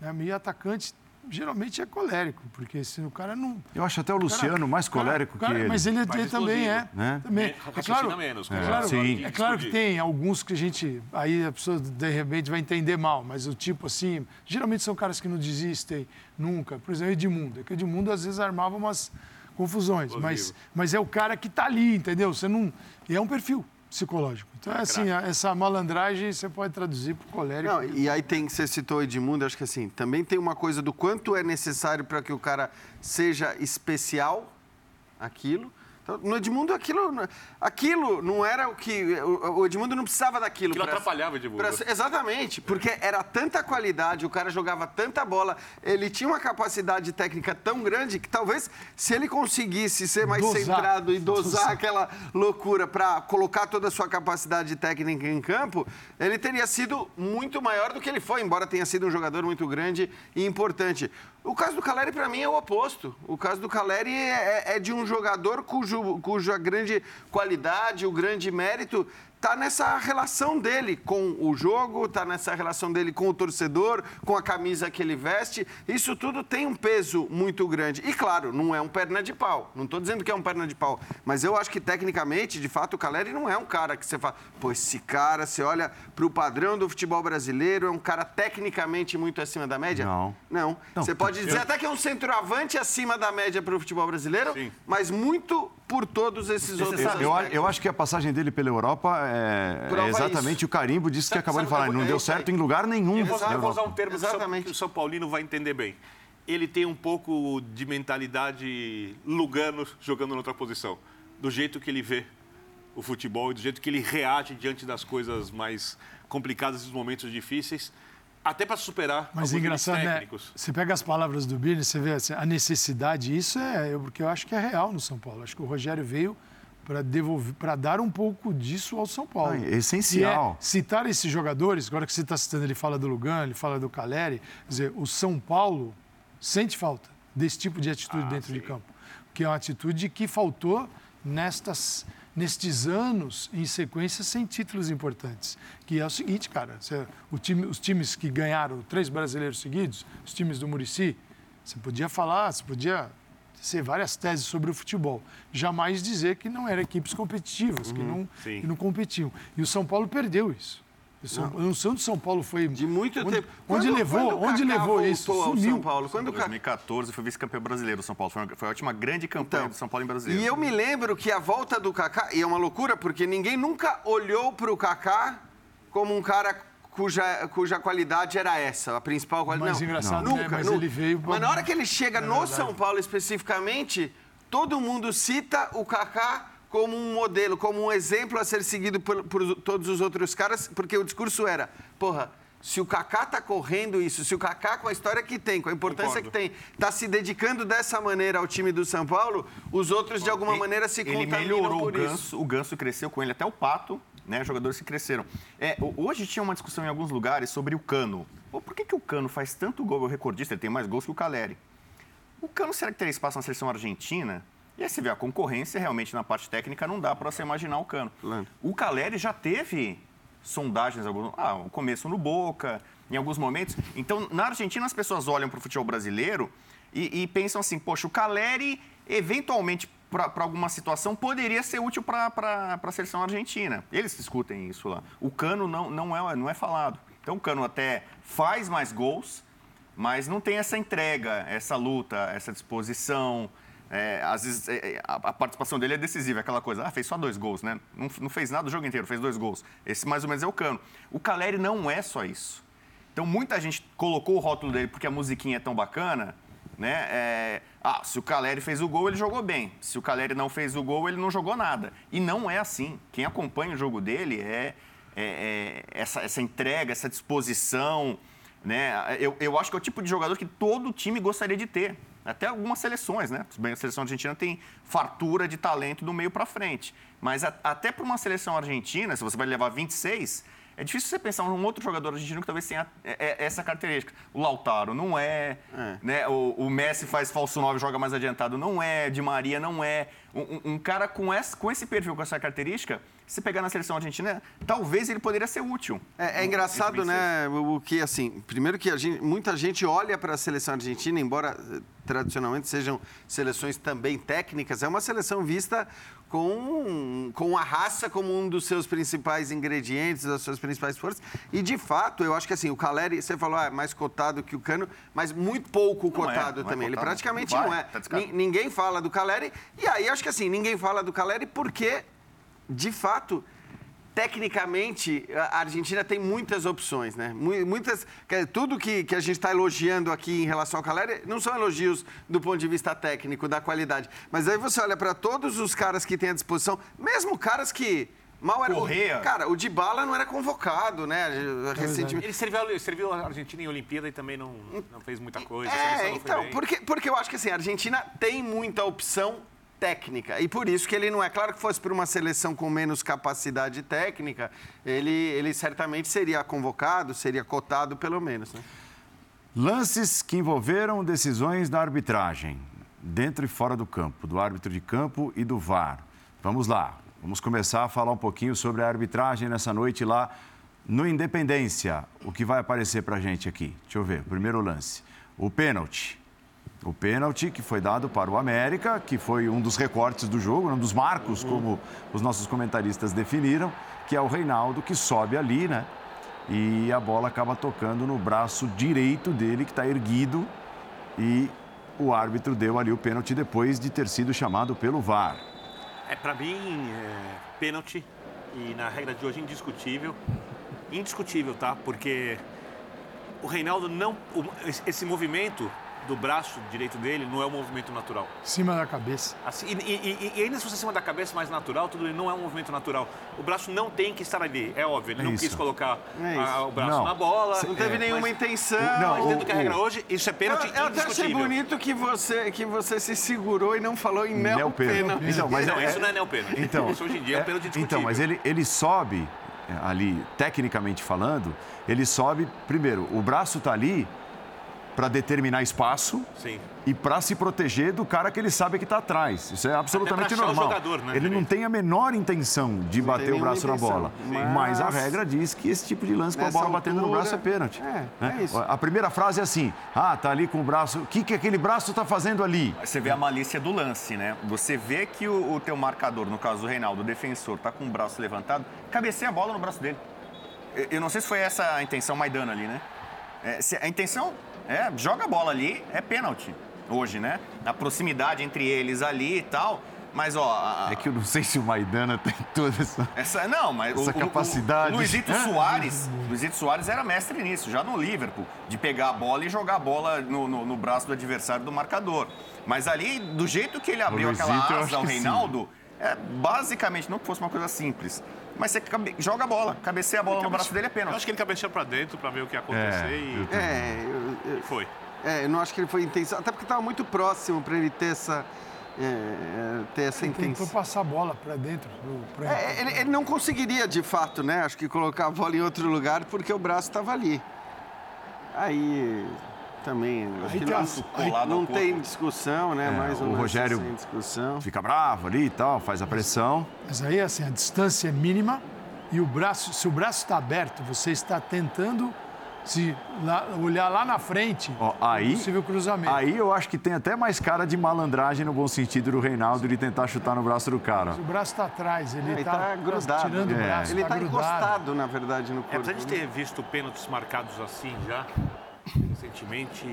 né? E atacante geralmente é colérico, porque se o cara não. Eu acho até o Luciano mais Cara, colérico cara, que ele. Mas ele, Mais ele também é. né? Também. É, É claro, menos, é, claro, sim. é claro que tem alguns que a gente. Aí a pessoa de repente vai entender mal, mas o tipo assim. Geralmente são caras que não desistem nunca. Por exemplo, Edmundo. É que o Edmundo às vezes armava umas confusões, mas, mas é o cara que está ali, entendeu? Você não. E é um perfil psicológico. Então é assim, essa malandragem você pode traduzir para o colérico. Não, e aí tem, você citou o Edmundo, acho que assim, também tem uma coisa do quanto é necessário para que o cara seja especial, aquilo. Então, no Edmundo, aquilo, aquilo não era o que. O, Edmundo não precisava daquilo. Aquilo pra- atrapalhava o Edmundo. pra- exatamente, porque era tanta qualidade, o cara jogava tanta bola, ele tinha uma capacidade técnica tão grande que talvez se ele conseguisse ser mais Dosar. centrado e dosar Dosar. aquela loucura para colocar toda a sua capacidade técnica em campo, ele teria sido muito maior do que ele foi, embora tenha sido um jogador muito grande e importante. O caso do Caleri, para mim, é o oposto. O caso do Caleri é, é de um jogador cujo, cuja grande qualidade, o grande mérito tá nessa relação dele com o jogo, tá nessa relação dele com o torcedor, com a camisa que ele veste. Isso tudo tem um peso muito grande. E claro, não é um perna de pau. Não estou dizendo que é um perna de pau, mas eu acho que tecnicamente, de fato, o Caleri não é um cara que você fala, pô, esse cara, você olha para o padrão do futebol brasileiro, é um cara tecnicamente muito acima da média? Não. Não. Não. Você pode dizer até que é um centroavante acima da média para o futebol brasileiro, Sim. mas muito por todos esses outros Eu, eu, eu acho que a passagem dele pela Europa é, é Prova exatamente isso. o carimbo disso que acabou de falar. Não vou- deu certo em lugar nenhum. Eu vou, na eu vou usar um termo que o São- Exatamente. que o São Paulino vai entender bem. Ele tem um pouco de mentalidade Lugano jogando em outra posição. Do jeito que ele vê o futebol e do jeito que ele reage diante das coisas mais complicadas e dos momentos difíceis, até para superar Mas engraçado, né? técnicos. Você pega as palavras do Birne, você vê assim, a necessidade, isso é eu- porque eu acho que é real no São Paulo. Acho que o Rogério veio para devolver, para dar um pouco disso ao São Paulo. Ah, é essencial. É citar esses jogadores, agora que você está citando, ele fala do Lugan, ele fala do Caleri, quer dizer, o São Paulo sente falta desse tipo de atitude Ah, dentro de sim. campo, que é uma atitude que faltou nestas nestes anos em sequência sem títulos importantes. Que é o seguinte, cara, você- o time- os times que ganharam três brasileiros seguidos, os times do Murici, você podia falar, você podia ser várias teses sobre o futebol. Jamais dizer que não eram equipes competitivas, que, não, que não competiam. E o São Paulo perdeu isso. São, eu não sei onde o São Paulo foi. De muito onde, tempo. Onde Quando- levou, quando onde levou isso? Sumiu. São Paulo. Quando Em o Kaká 2014 foi vice-campeão brasileiro São Paulo. Foi uma, foi a última grande campanha Então, do São Paulo em brasileiro. E eu me lembro que a volta do Kaká, e é uma loucura, porque ninguém nunca olhou para o Kaká como um cara cuja, cuja qualidade era essa, a principal qualidade. Mas não, engraçado, né? nunca, Mas nunca. ele veio pra- Mas na hora que ele chega no verdade. São Paulo especificamente, todo mundo cita o Kaká como um modelo, como um exemplo a ser seguido por, por todos os outros caras, porque o discurso era, porra, se o Kaká tá correndo isso, se o Kaká com a história que tem, com a importância Concordo. que tem, tá se dedicando dessa maneira ao time do São Paulo, os outros de alguma Ele- maneira se Ele melhorou por o isso. Ganso, o Ganso cresceu com ele, até o Pato, né? Jogadores que cresceram. É, ho- hoje tinha uma discussão em alguns lugares sobre o Cano. Pô, por que, que o Cano faz tanto gol? É o recordista, ele tem mais gols que o Caleri. O Cano, será que teria espaço na seleção argentina? E aí você vê a concorrência, realmente na parte técnica não dá para você imaginar o Cano. Claro. O Caleri já teve sondagens, algum- ah, o começo no Boca, em alguns momentos. Então, na Argentina, as pessoas olham para o futebol brasileiro e, e pensam assim, poxa, o Caleri, eventualmente, para alguma situação, poderia ser útil para a seleção argentina. Eles discutem isso lá. O Cano não, não, é, não é falado. Então, o Cano até faz mais gols, mas não tem essa entrega, essa luta, essa disposição. É, às vezes é, é, a, a participação dele é decisiva, aquela coisa, ah, fez só dois gols, né? Não, não fez nada o jogo inteiro, fez dois gols. Esse mais ou menos é o Cano. O Caleri não é só isso. Então muita gente colocou o rótulo dele porque a musiquinha é tão bacana, né? É, ah, se o Caleri fez o gol, ele jogou bem. Se o Caleri não fez o gol, ele não jogou nada. E não é assim. Quem acompanha o jogo dele é, é- é essa, essa entrega, essa disposição, né? Eu, eu acho que é o tipo de jogador que todo time gostaria de ter. Até algumas seleções, né? A seleção argentina tem fartura de talento do meio para frente. Mas a- até para uma seleção argentina, se você vai levar 26, é difícil você pensar num outro jogador argentino que talvez tenha é- é- essa característica. O Lautaro não é, né? O, o Messi faz falso 9 joga mais adiantado, não é. Di Maria não é. Um, um- um cara com esse, com esse perfil, com essa característica, se pegar na seleção argentina, talvez ele poderia ser útil. É, é engraçado, né, o que, assim, primeiro que a gente- muita gente olha para a seleção argentina, embora eh, tradicionalmente sejam seleções também técnicas, é uma seleção vista com, com a raça como um dos seus principais ingredientes, das suas principais forças. E, de fato, eu acho que, assim, o Caleri, você falou, ah, é mais cotado que o Cano, mas muito pouco Não é, cotado não é também. Ele cotado. praticamente Vai, não é. tá ninguém fala do Caleri. E aí, acho que, assim, ninguém fala do Caleri porque, de fato, tecnicamente, a Argentina tem muitas opções, né? Mu- Muitas, tudo que, que a gente está elogiando aqui em relação ao Caleri não são elogios do ponto de vista técnico, da qualidade. Mas aí você olha para todos os caras que tem à disposição, mesmo caras que mal eram... Correa. Cara, o Dybala não era convocado, né? Recentemente. Ele serviu, ele serviu a Argentina em Olimpíada e também não, não fez muita coisa. É, então, porque, porque eu acho que assim, a Argentina tem muita opção técnica. E por isso que ele não é. Claro que fosse por uma seleção com menos capacidade técnica, ele, ele certamente seria convocado, seria cotado pelo menos. Né? Lances que envolveram decisões da arbitragem, dentro e fora do campo, do árbitro de campo e do VAR. Vamos lá. Vamos começar a falar um pouquinho sobre a arbitragem nessa noite lá no Independência. O que vai aparecer para gente aqui? Deixa eu ver. Primeiro lance. O pênalti. O pênalti que foi dado para o América, que foi um dos recortes do jogo, um dos marcos, como os nossos comentaristas definiram, que é o Reinaldo que sobe ali, né? E a bola acaba tocando no braço direito dele, que está erguido, e o árbitro deu ali o pênalti depois de ter sido chamado pelo VAR. É, para mim, é, pênalti, e na regra de hoje, indiscutível. Indiscutível, tá? Porque o Reinaldo não. esse movimento do braço direito dele não é um movimento natural. Cima da cabeça. Assim, e, e- e- e ainda se fosse acima da cabeça mais natural, tudo bem, não é um movimento natural. O braço não tem que estar ali, é óbvio. Ele É não isso. quis colocar É a- o braço Não. na bola. Não teve É, nenhuma mas- intenção. Não, Mas dentro do que é a o- regra hoje, isso é Eu, pênalti eu até achei indiscutível. bonito que você, que você se segurou e não falou em neo pênalti. Então, mas não, é- isso não é neopênalti. Então, isso hoje em dia é, um pênalti discutível. Então, mas ele, ele sobe é, ali, tecnicamente falando, ele sobe, primeiro, o braço está ali para determinar espaço Sim. e para se proteger do cara que ele sabe que está atrás. Isso é absolutamente normal. jogador, né, ele não tem a menor intenção de Não bater o braço na nenhuma bola. intenção. Mas... a Mas- regra diz que esse tipo de lance com a bola batendo no altura, braço é pênalti. é, né? é isso. A primeira frase é assim: ah, tá ali com o braço. O que, que aquele braço está fazendo ali? Você vê a malícia do lance, né? Você vê que o, o teu marcador, no caso do Reinaldo, o defensor, tá com o braço levantado, cabeceia a bola no braço dele. Eu, eu não sei se foi essa a intenção Maidana ali, né? É, se a intenção é, joga a bola ali, é pênalti hoje, né? A proximidade entre eles ali e tal. Mas, ó, a- É que eu não sei se o Maidana (laughs) tem toda essa. essa, não, mas Essa o, o- capacidade. O, Luizito (laughs) Soares, Luizito Soares era mestre nisso, já no Liverpool, de pegar a bola e jogar a bola no, no- no braço do adversário do marcador. Mas ali, do jeito que ele abriu Luizito, aquela asa ao que sim. É basicamente, não que fosse uma coisa simples, mas você cabe- joga a bola, cabeceia a bola no braço dele é Eu pênalti. acho que ele cabeceou pra dentro pra ver o que ia acontecer É, e... É, eu, eu- e foi. é, eu não acho que ele foi intenção. Até porque estava muito próximo para ele ter essa, é, ter essa Tentou intenção. passar a bola para dentro. pra- É, ele, ele não conseguiria, de fato, né? Acho que colocar a bola em outro lugar porque o braço estava ali. Aí também. Aí tem não, as- aí- colado não tem discussão, né? É, Mais o um Rogério- discussão. Fica bravo ali e tal, faz a pressão. Mas aí, assim, a distância é mínima e o braço, se o braço está aberto, você está tentando se lá- olhar lá na frente Ó, aí- possível cruzamento. Aí eu acho que tem até mais cara de malandragem no bom sentido do Reinaldo de tentar chutar no braço do cara. O braço está atrás, ele está está grudado. tirando o É. braço, Ele está está grudado. encostado, na verdade, no É, corpo. apesar de né? ter visto pênaltis marcados assim já, recentemente,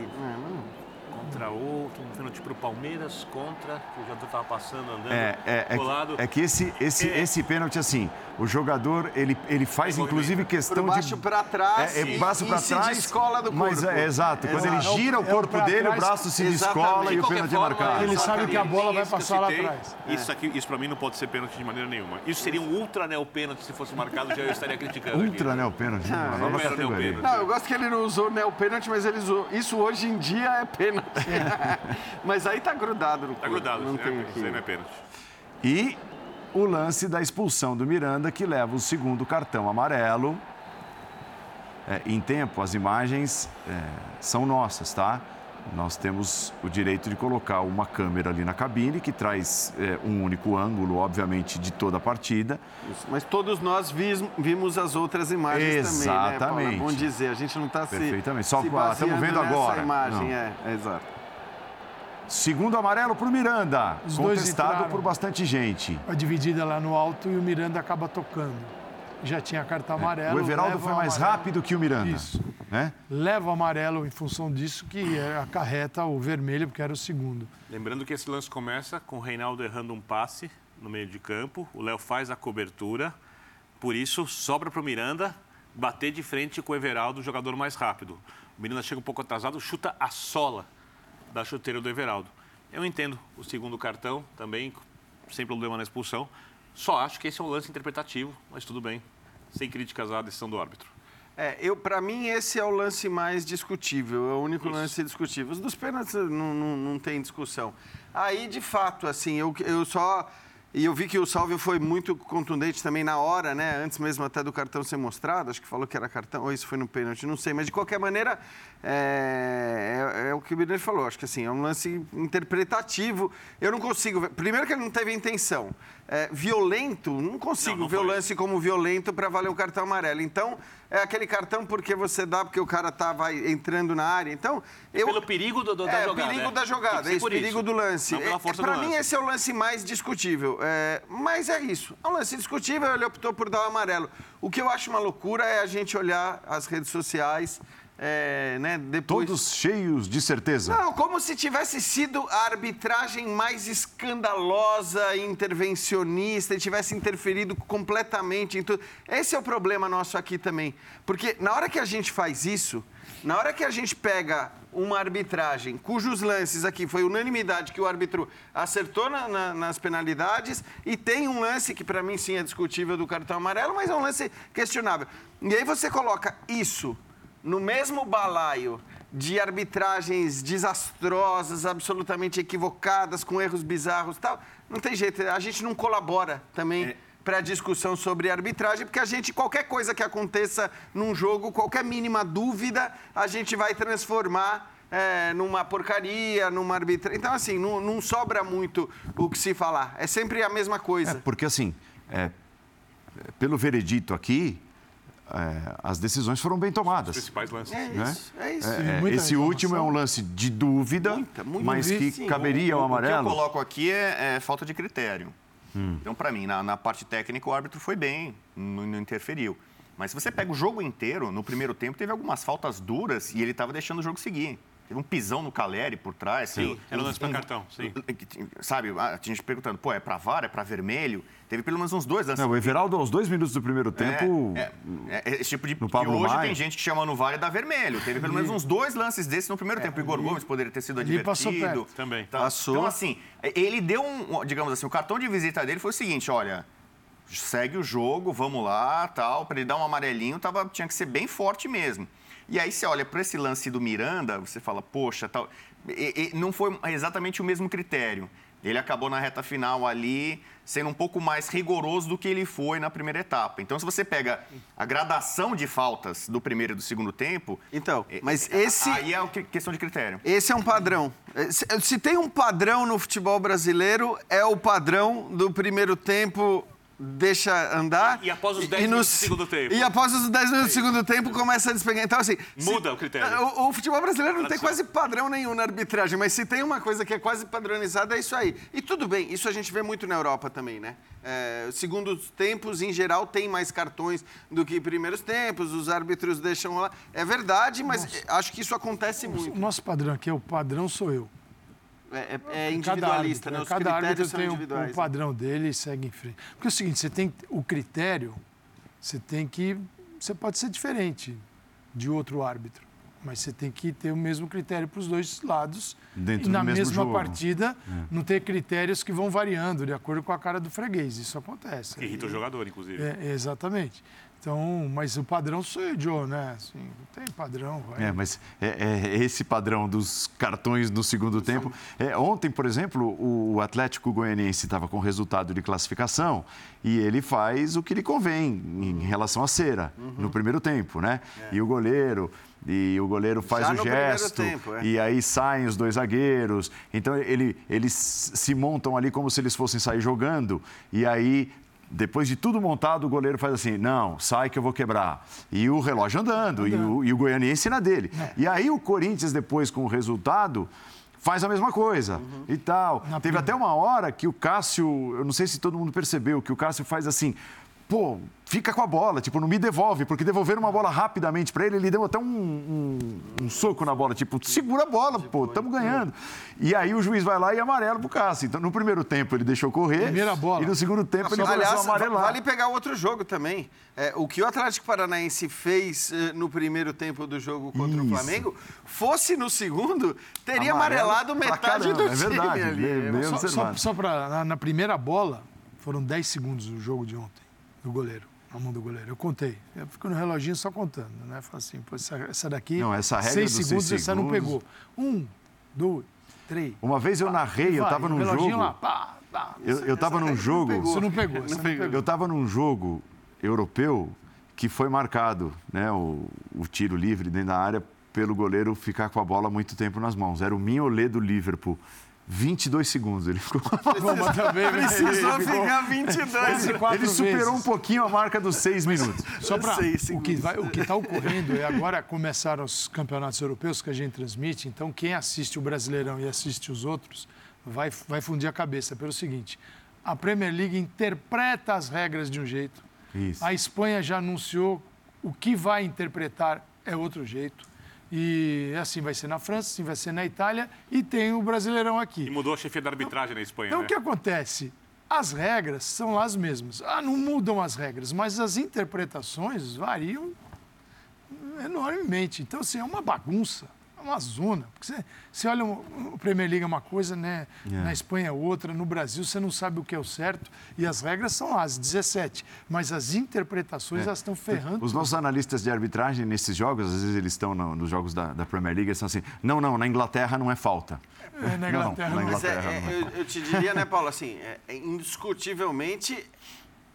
contra outro, um pênalti pro Palmeiras, contra, que o jogador tava passando, andando, É, é, é, colado. que, é que esse, esse, É. esse pênalti, assim, o jogador, ele, ele faz inclusive questão Por baixo de... para trás É, é e- braço e para se trás. descola do Mas corpo. é, exato, quando ele gira o É o corpo dele, o braço se Exatamente. descola e o pênalti é marcado. Ele sabe que a bola vai passar lá atrás. Isso aqui, isso pra mim não pode ser pênalti de maneira nenhuma. Isso seria um ultra neo pênalti se fosse marcado, já eu estaria criticando. aqui. Ultra, né, o pênalti, uma nova Ultra, né, o categoria. pênalti. Não, eu gosto que ele não usou neo pênalti, mas ele usou. Isso hoje em dia é pênalti. (laughs) mas aí tá grudado no corpo. Tá grudado, não isso, tem é, isso aí não é pênalti. E o lance da expulsão do Miranda, que leva o segundo cartão amarelo. É, em tempo, as imagens é, são nossas, tá? Nós temos o direito de colocar uma câmera ali na cabine, que traz é, um único ângulo, obviamente, de toda a partida. Isso, Mas todos nós vis- vimos as outras imagens também, né, Paula? É Exatamente. bom dizer, a gente não está se, Perfeitamente. Só- baseando vendo agora. imagem, Não. é, é, exato. Segundo amarelo para o Miranda, Os dois contestado entraram. por bastante gente. A dividida lá no alto e o Miranda acaba tocando. Já tinha cartão amarelo. o Everaldo foi mais amarelo. rápido que o Miranda. Isso. Né? Leva o amarelo em função disso, que é, acarreta o vermelho, porque era o segundo. Lembrando que esse lance começa com o Reinaldo errando um passe no meio de campo, o Léo faz a cobertura, por isso sobra para o Miranda bater de frente com o Everaldo, o jogador mais rápido. O Miranda chega um pouco atrasado, chuta a sola da chuteira do Everaldo. Eu entendo o segundo cartão também, sem problema na expulsão. Só acho que esse é um lance interpretativo, mas tudo bem, sem críticas à decisão do árbitro. É, eu, para mim, esse é o lance mais discutível, é o único Isso. lance discutível. Os dos pênaltis não, não, não tem discussão. Aí, de fato, assim, eu, eu só E eu vi que o Salvio foi muito contundente também na hora, né? Antes mesmo até do cartão ser mostrado. Acho que falou que era cartão, ou isso foi no pênalti, não sei. Mas de qualquer maneira, é, é, é o que o Birner falou. Acho que assim, é um lance interpretativo. Eu não consigo. ver- Primeiro que ele não teve intenção. É, violento, não consigo Não, não ver o foi. lance como violento para valer o cartão amarelo. Então, é aquele cartão porque você dá, porque o cara estava entrando na área. Então, eu. Pelo perigo do, do- da é, jogada. perigo é. da jogada, é ser isso, por perigo isso. do lance. Pela É, mim, lance. esse é o lance mais discutível. É, mas é isso. É um lance discutível, ele optou por dar o amarelo. O que eu acho uma loucura é a gente olhar as redes sociais, é, né, depois... Todos cheios de certeza. Não, como se tivesse sido a arbitragem mais escandalosa intervencionista e tivesse interferido completamente em tudo. Esse é o problema nosso aqui também. Porque na hora que a gente faz isso, na hora que a gente pega uma arbitragem cujos lances aqui foi unanimidade que o árbitro acertou na- na- nas penalidades e tem um lance que para mim sim é discutível do cartão amarelo, mas é um lance questionável. E aí você coloca isso no mesmo balaio de arbitragens desastrosas, absolutamente equivocadas, com erros bizarros e tal, não tem jeito. A gente não colabora também para a discussão sobre arbitragem, porque a gente, qualquer coisa que aconteça num jogo, qualquer mínima dúvida, a gente vai transformar é, numa porcaria, numa arbitragem. Então, assim, não, não sobra muito o que se falar. É sempre a mesma É, coisa. porque assim, é, pelo veredito aqui, é, as decisões foram bem tomadas. Principais lances. É né? isso, é isso. É, é, esse último é um lance de dúvida, Muita, muita. mas que Sim, caberia ao O que eu amarelo. coloco aqui é, é falta de critério. Hum. Então, para mim, na, na parte técnica, o árbitro foi bem, não, não interferiu. Mas se você pega o jogo inteiro, no primeiro tempo teve algumas faltas duras e ele estava deixando o jogo seguir. Teve um pisão no Caleri por trás. Sim, teve era um- lance pra um- cartão, sim. Sabe, a gente perguntando, pô, é pra VAR, é pra vermelho? Teve pelo menos uns dois lances. Não, o Everaldo, aos dois minutos do primeiro tempo, É, é, é esse tipo de. No Pablo hoje Maia. tem gente que chama no VAR e dá vermelho. Teve pelo menos uns dois lances desses no primeiro tempo. O Igor Gomes poderia ter sido ali passou advertido. perto. Também. Tá? Passou. Então, assim, ele deu um. Digamos assim, o cartão de visita dele foi o seguinte: olha, segue o jogo, vamos lá, tal. Para ele dar um amarelinho, tava, tinha que ser bem forte mesmo. E aí você olha para esse lance do Miranda, você fala, poxa, tal. E- e não foi exatamente o mesmo critério. Ele acabou na reta final ali sendo um pouco mais rigoroso do que ele foi na primeira etapa. Então, se você pega a gradação de faltas do primeiro e do segundo tempo. Então, é- mas é- esse- Aí é questão de critério. Esse é um padrão. Se tem um padrão no futebol brasileiro, é o padrão do primeiro tempo deixa andar. E após os e- 10 e minutos do segundo tempo. E após os 10 minutos do segundo tempo começa a despegar. Então, assim. se- Muda o critério. O, o futebol brasileiro não tem quase padrão nenhum na arbitragem, mas se tem uma coisa que é quase padronizada, é isso aí. E tudo bem, isso a gente vê muito na Europa também, né? É, segundos tempos, em geral, tem mais cartões do que primeiros tempos, os árbitros deixam lá. É verdade, mas acho que isso acontece muito. O nosso padrão aqui, o padrão sou eu. É, é- é Cada individualista, árbitro, né? né? Os Cada árbitro tem o, né? padrão dele e segue em frente. Porque é o seguinte, você tem o critério, você tem que. Você pode ser diferente de outro árbitro, mas você tem que ter o mesmo critério para os dois lados. Dentro e na do mesmo mesma jogo. É. partida, não ter critérios que vão variando de acordo com a cara do freguês. Isso acontece. Que irrita o jogador, inclusive. É, exatamente. Então, mas o padrão sou eu, Joe, né? Assim, não tem padrão. Vai. É, mas é, é esse padrão dos cartões no segundo tempo. É, ontem, por exemplo, o Atlético Goianiense estava com resultado de classificação e ele faz o que lhe convém em relação à cera no primeiro tempo, né? E o goleiro. E o goleiro faz Já o gesto, tempo, é. e aí saem os dois zagueiros. Então ele, eles se montam ali como se eles fossem sair jogando, e aí depois de tudo montado, o goleiro faz assim: não, sai que eu vou quebrar. E o relógio andando, e o, e o goianiense na dele. É. E aí o Corinthians, depois com o resultado, faz a mesma coisa e tal. Na Teve até uma hora que o Cássio, eu não sei se todo mundo percebeu, que o Cássio faz assim. Pô, fica com a bola, tipo, não me devolve, porque devolveram uma bola rapidamente para ele, ele deu até um, um- um soco na bola, tipo, segura a bola, pô, estamos ganhando. E aí o juiz vai lá e amarela pro Cássio. Então, no primeiro tempo ele deixou correr. Primeira bola. E no segundo tempo ele começou Aliás, a amarelar. vale pegar outro jogo também. É, o que o Atlético Paranaense fez eh, no primeiro tempo do jogo contra o Isso. Flamengo, fosse no segundo, teria Amarelo amarelado pra metade caramba, do é time verdade, ali. bem- bem Só, só, só para na, na primeira bola, foram 10 segundos o jogo de ontem, do goleiro, na mão do goleiro. Eu contei. Eu fico no reloginho só contando, né? Falo assim, pô, essa, essa daqui, Não, essa regra seis dos segundos, seis essa não segundos- pegou. Um, dois, três. Uma vez eu narrei, eu estava num jogo. lá, pá, pá. Eu, eu tava num jogo. Você não pegou, você não pegou. Eu estava num jogo europeu que foi marcado, né, o, o tiro livre dentro da área pelo goleiro ficar com a bola muito tempo nas mãos. Era o Mignolet do Liverpool. 22 segundos ele ficou. Como também? Precisou Ele ficou- ficar 22. Ele superou vezes. um pouquinho a marca dos seis minutos. Só para o que está ocorrendo é agora começaram os campeonatos europeus que a gente transmite. Então quem assiste o Brasileirão e assiste os outros vai vai fundir a cabeça pelo seguinte: a Premier League interpreta as regras de um jeito. Isso. A Espanha já anunciou o que vai interpretar é outro jeito. E assim vai ser na França, assim vai ser na Itália e tem o Brasileirão aqui. E mudou a chefia da arbitragem na Espanha, Então, né? o que acontece? As regras são lá as mesmas. Ah, não mudam as regras, mas as interpretações variam enormemente. Então, assim, é uma bagunça, uma zona. Porque você, você olha, o Premier League é uma coisa, né? É. na Espanha é outra, no Brasil você não sabe o que é o certo. E as regras são as 17. Mas as interpretações, elas estão ferrando. Os nossos analistas de arbitragem nesses jogos, às vezes eles estão no- nos jogos da, da Premier League, eles estão assim: não, não, na Inglaterra não é falta. É, na Não, Inglaterra, na não é. Mas é, Inglaterra, é, não é eu, eu te diria, né, Paulo, assim, é, é indiscutivelmente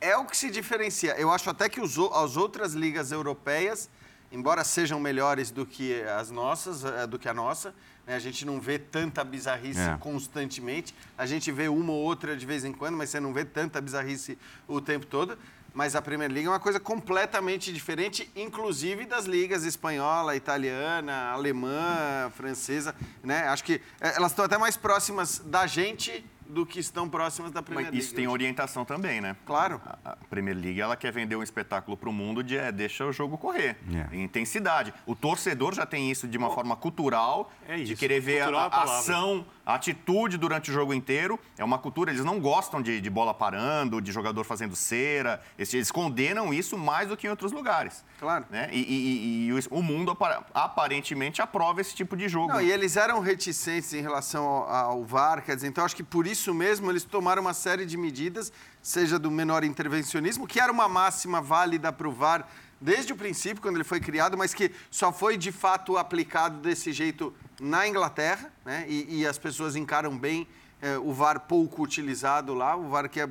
é o que se diferencia. Eu acho até que os, as outras ligas europeias, embora sejam melhores do que as nossas, eh, do que a nossa, né, a gente não vê tanta bizarrice É. constantemente. A gente vê uma ou outra de vez em quando, mas você não vê tanta bizarrice o tempo todo. Mas a Premier League é uma coisa completamente diferente, inclusive das ligas espanhola, italiana, alemã, francesa. Né? Acho que eh, elas estão até mais próximas da gente do que estão próximas da Premier Mas League. isso tem orientação também, né? Claro. A a Premier League ela quer vender um espetáculo para o mundo de é, deixa o jogo correr, É. em intensidade. O torcedor já tem isso de uma forma cultural, É de querer ver a, cultural é a a ação, atitude durante o jogo inteiro. É uma cultura, eles não gostam de, de bola parando, de jogador fazendo cera. Eles, eles condenam isso mais do que em outros lugares. Claro. Né? E, e- e- e o- mundo apa- aparentemente aprova esse tipo de jogo. Não, e eles eram reticentes em relação ao, ao VAR, quer dizer, então acho que por isso mesmo eles tomaram uma série de medidas, seja do menor intervencionismo, que era uma máxima válida para o VAR desde o princípio, quando ele foi criado, mas que só foi de fato aplicado desse jeito na Inglaterra, né? E, e as pessoas encaram bem eh, o VAR pouco utilizado lá, o VAR que é.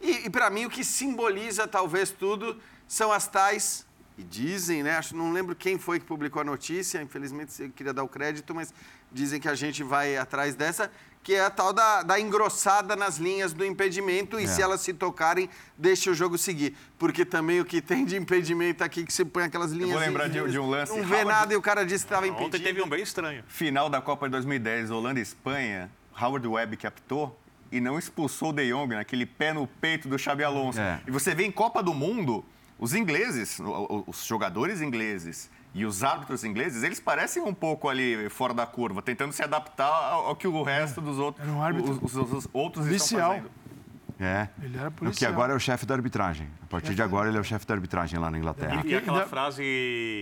E, e para mim o que simboliza talvez tudo são as tais e dizem, né? Acho, não lembro quem foi que publicou a notícia, infelizmente eu queria dar o crédito, mas dizem que a gente vai atrás dessa, que é a tal da, da engrossada nas linhas do impedimento e É. se elas se tocarem, deixa o jogo seguir. Porque também o que tem de impedimento aqui, que se põe aquelas linhas... lembrar de- de um lance, Não vê Howard- nada e o cara disse que estava impedido. Ontem teve um bem estranho. Final da Copa de 2010, Holanda e Espanha, Howard Webb captou e não expulsou o De Jong naquele pé no peito do Xabi Alonso. É. E você vê em Copa do Mundo, os ingleses, os jogadores ingleses e os árbitros ingleses, eles parecem um pouco ali fora da curva, tentando se adaptar ao, ao que o resto dos outros, Era um árbitro os, os- os outros policial. estão fazendo. É. Ele era Que policial. agora é o chefe da arbitragem. A partir de agora ele é o chefe da arbitragem lá na Inglaterra. E aquela ainda- frase.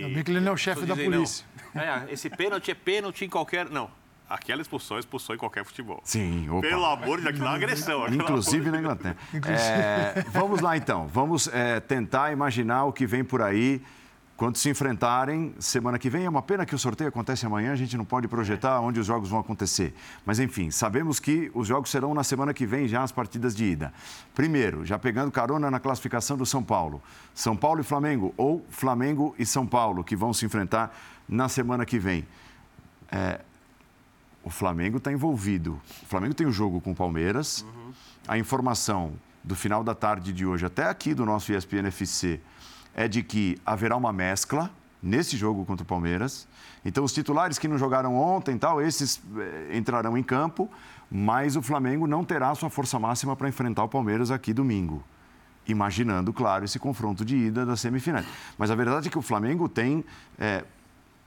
Ainda bem que ele não é o chefe da polícia. É, esse pênalti é pênalti em qualquer. Não. Aquela expulsão é expulsão em qualquer futebol. Sim, opa. Pelo amor de Deus, aquilo é uma agressão. é Inclusive na Inglaterra. É, vamos lá então, vamos é, tentar imaginar o que vem por aí quando se enfrentarem semana que vem. É uma pena que o sorteio acontece amanhã, a gente não pode projetar onde os jogos vão acontecer. Mas enfim, sabemos que os jogos serão na semana que vem já as partidas de ida. Primeiro, já pegando carona na classificação do São Paulo. São Paulo e Flamengo, ou Flamengo e São Paulo, que vão se enfrentar na semana que vem. O Flamengo está envolvido. O Flamengo tem um jogo com o Palmeiras. A informação do final da tarde de hoje, até aqui do nosso ESPN FC, é de que haverá uma mescla nesse jogo contra o Palmeiras. Então, os titulares que não jogaram ontem, tal, esses eh, entrarão em campo, mas o Flamengo não terá sua força máxima para enfrentar o Palmeiras aqui domingo. Imaginando, claro, esse confronto de ida das semifinais. Mas a verdade é que o Flamengo tem eh,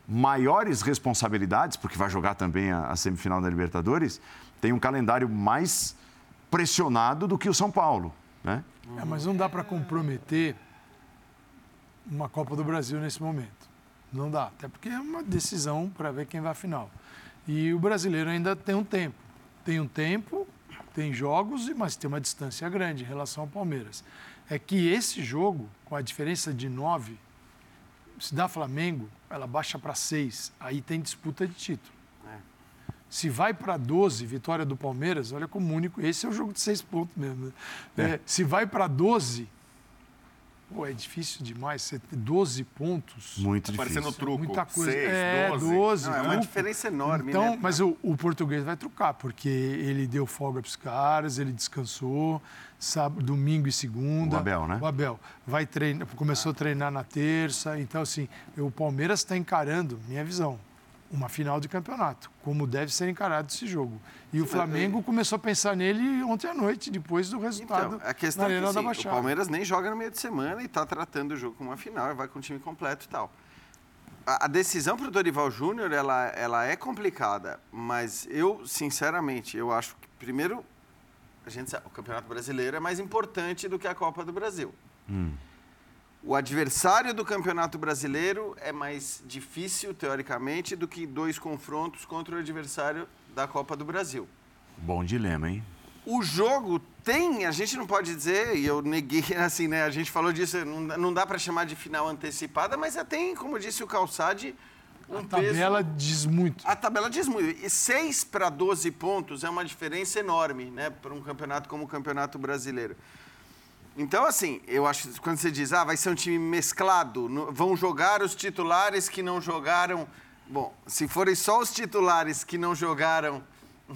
maiores responsabilidades, porque vai jogar também a, a semifinal da Libertadores, tem um calendário mais pressionado do que o São Paulo. Né? É, mas não dá para comprometer uma Copa do Brasil nesse momento. Não dá, até porque é uma decisão para ver quem vai à final. E o brasileiro ainda tem um tempo. Tem um tempo, tem jogos, mas tem uma distância grande em relação ao Palmeiras. É que esse jogo, com a diferença de nove, se dá Flamengo, ela baixa para seis. Aí tem disputa de título. Se vai para 12, vitória do Palmeiras, olha como único. Esse é o jogo de seis pontos mesmo. né? É, se vai para 12, pô, é difícil demais. Você ter 12 pontos. Muito Parecendo difícil. truco. Muita coisa. Seis, é, 12. 12. Não, é uma diferença enorme, então, né? Mas o, o português vai trucar, porque ele deu folga para os caras, ele descansou, sábado, domingo e segunda. O Abel, né? O Abel. Vai treinar, começou a treinar na terça. Então, assim, o Palmeiras está encarando, minha visão, uma final de campeonato, como deve ser encarado esse jogo. E o Flamengo começou a pensar nele ontem à noite, depois do resultado Então, a questão na é que Arena da assim, o. Palmeiras nem joga no meio de semana e está tratando o jogo como uma final, e vai com o time completo e tal. A, a decisão para o Dorival Júnior, ela, ela é complicada, mas eu, sinceramente, eu acho que, primeiro, a gente sabe, o Campeonato Brasileiro é mais importante do que a Copa do Brasil. O adversário do Campeonato Brasileiro é mais difícil, teoricamente, do que dois confrontos contra o adversário da Copa do Brasil. Bom dilema, hein? O jogo tem, a gente não pode dizer, e eu neguei, (laughs) assim, né? A gente falou disso, não, dá- não dá para chamar de final antecipada, mas é, tem, como disse o Calçade, um A tabela peso. diz muito. A tabela diz muito. E 6 para 12 pontos é uma diferença enorme, né? Para um campeonato como o Campeonato Brasileiro. Então, assim, eu acho que quando você diz, ah, vai ser um time mesclado, no- vão jogar os titulares que não jogaram. Bom, se forem só os titulares que não jogaram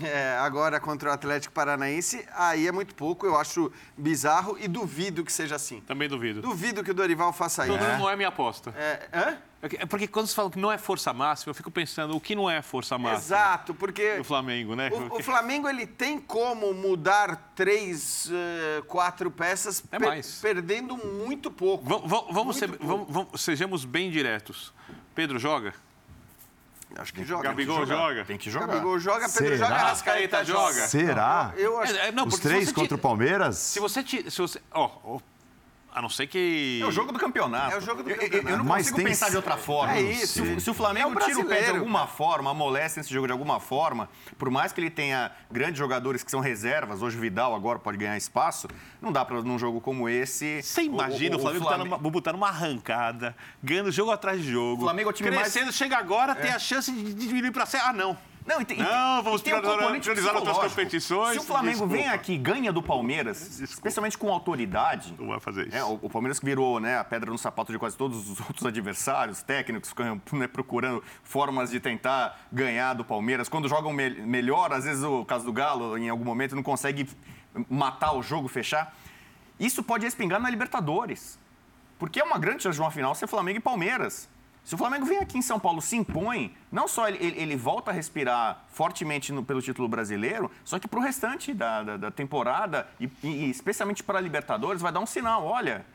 é, agora contra o Atlético Paranaense, aí é muito pouco, eu acho bizarro e duvido que seja assim. Também duvido. Duvido que o Dorival faça isso. não é minha aposta. É, hã? É porque quando você fala que não é força máxima, eu fico pensando o que não é força máxima Exato, porque do Flamengo, né? O, o Flamengo ele tem como mudar três, eh, quatro peças É per- mais. perdendo muito pouco. Vamos, vamos- vamos ser- Muito pouco. vamos- vamos- sejamos bem diretos. Pedro joga? Acho que joga. Gabigol joga? Tem que jogar. Gabigol joga, Pedro Será? joga, Arrascaeta joga. Será? Eu acho. É, é, não, Os porque se três contra ti- o Palmeiras? Se você. ti- Se você ó, ó, a não ser que. É o jogo do campeonato. É o jogo do Eu- eu- Eu, campeonato. não Mas consigo pensar de outra forma. É isso. Se, o- se o É Flamengo o tira o pé de alguma forma, amolece esse jogo de alguma forma, por mais que ele tenha grandes jogadores que são reservas, hoje o Vidal agora pode ganhar espaço, não dá para num jogo como esse. Você imagina o, Flamengo tá numa, vou botar numa arrancada, ganhando jogo atrás de jogo. O Flamengo é o time mais- crescendo, chega agora, tem a chance de de diminuir pra ser. Ah, não. Não, e tem, Não, vamos tem um priorizar- componente priorizar outras competições. Se o Flamengo vem Desculpa. aqui e ganha do Palmeiras, especialmente com autoridade, Não vai fazer isso. É, o, o Palmeiras que virou né, a pedra no sapato de quase todos os (laughs) outros adversários, técnicos, ficam né, procurando formas de tentar ganhar do Palmeiras. Quando jogam me- melhor, às vezes o caso do Galo, em algum momento, não consegue matar o jogo, fechar. Isso pode respingar na Libertadores. Porque é uma grande chance de uma final ser Flamengo e Palmeiras. Se o Flamengo vem aqui em São Paulo, se impõe, não só ele, ele- volta a respirar fortemente no- pelo título brasileiro, só que para o restante da, da- da temporada, e, e especialmente para a Libertadores, vai dar um sinal. Olha,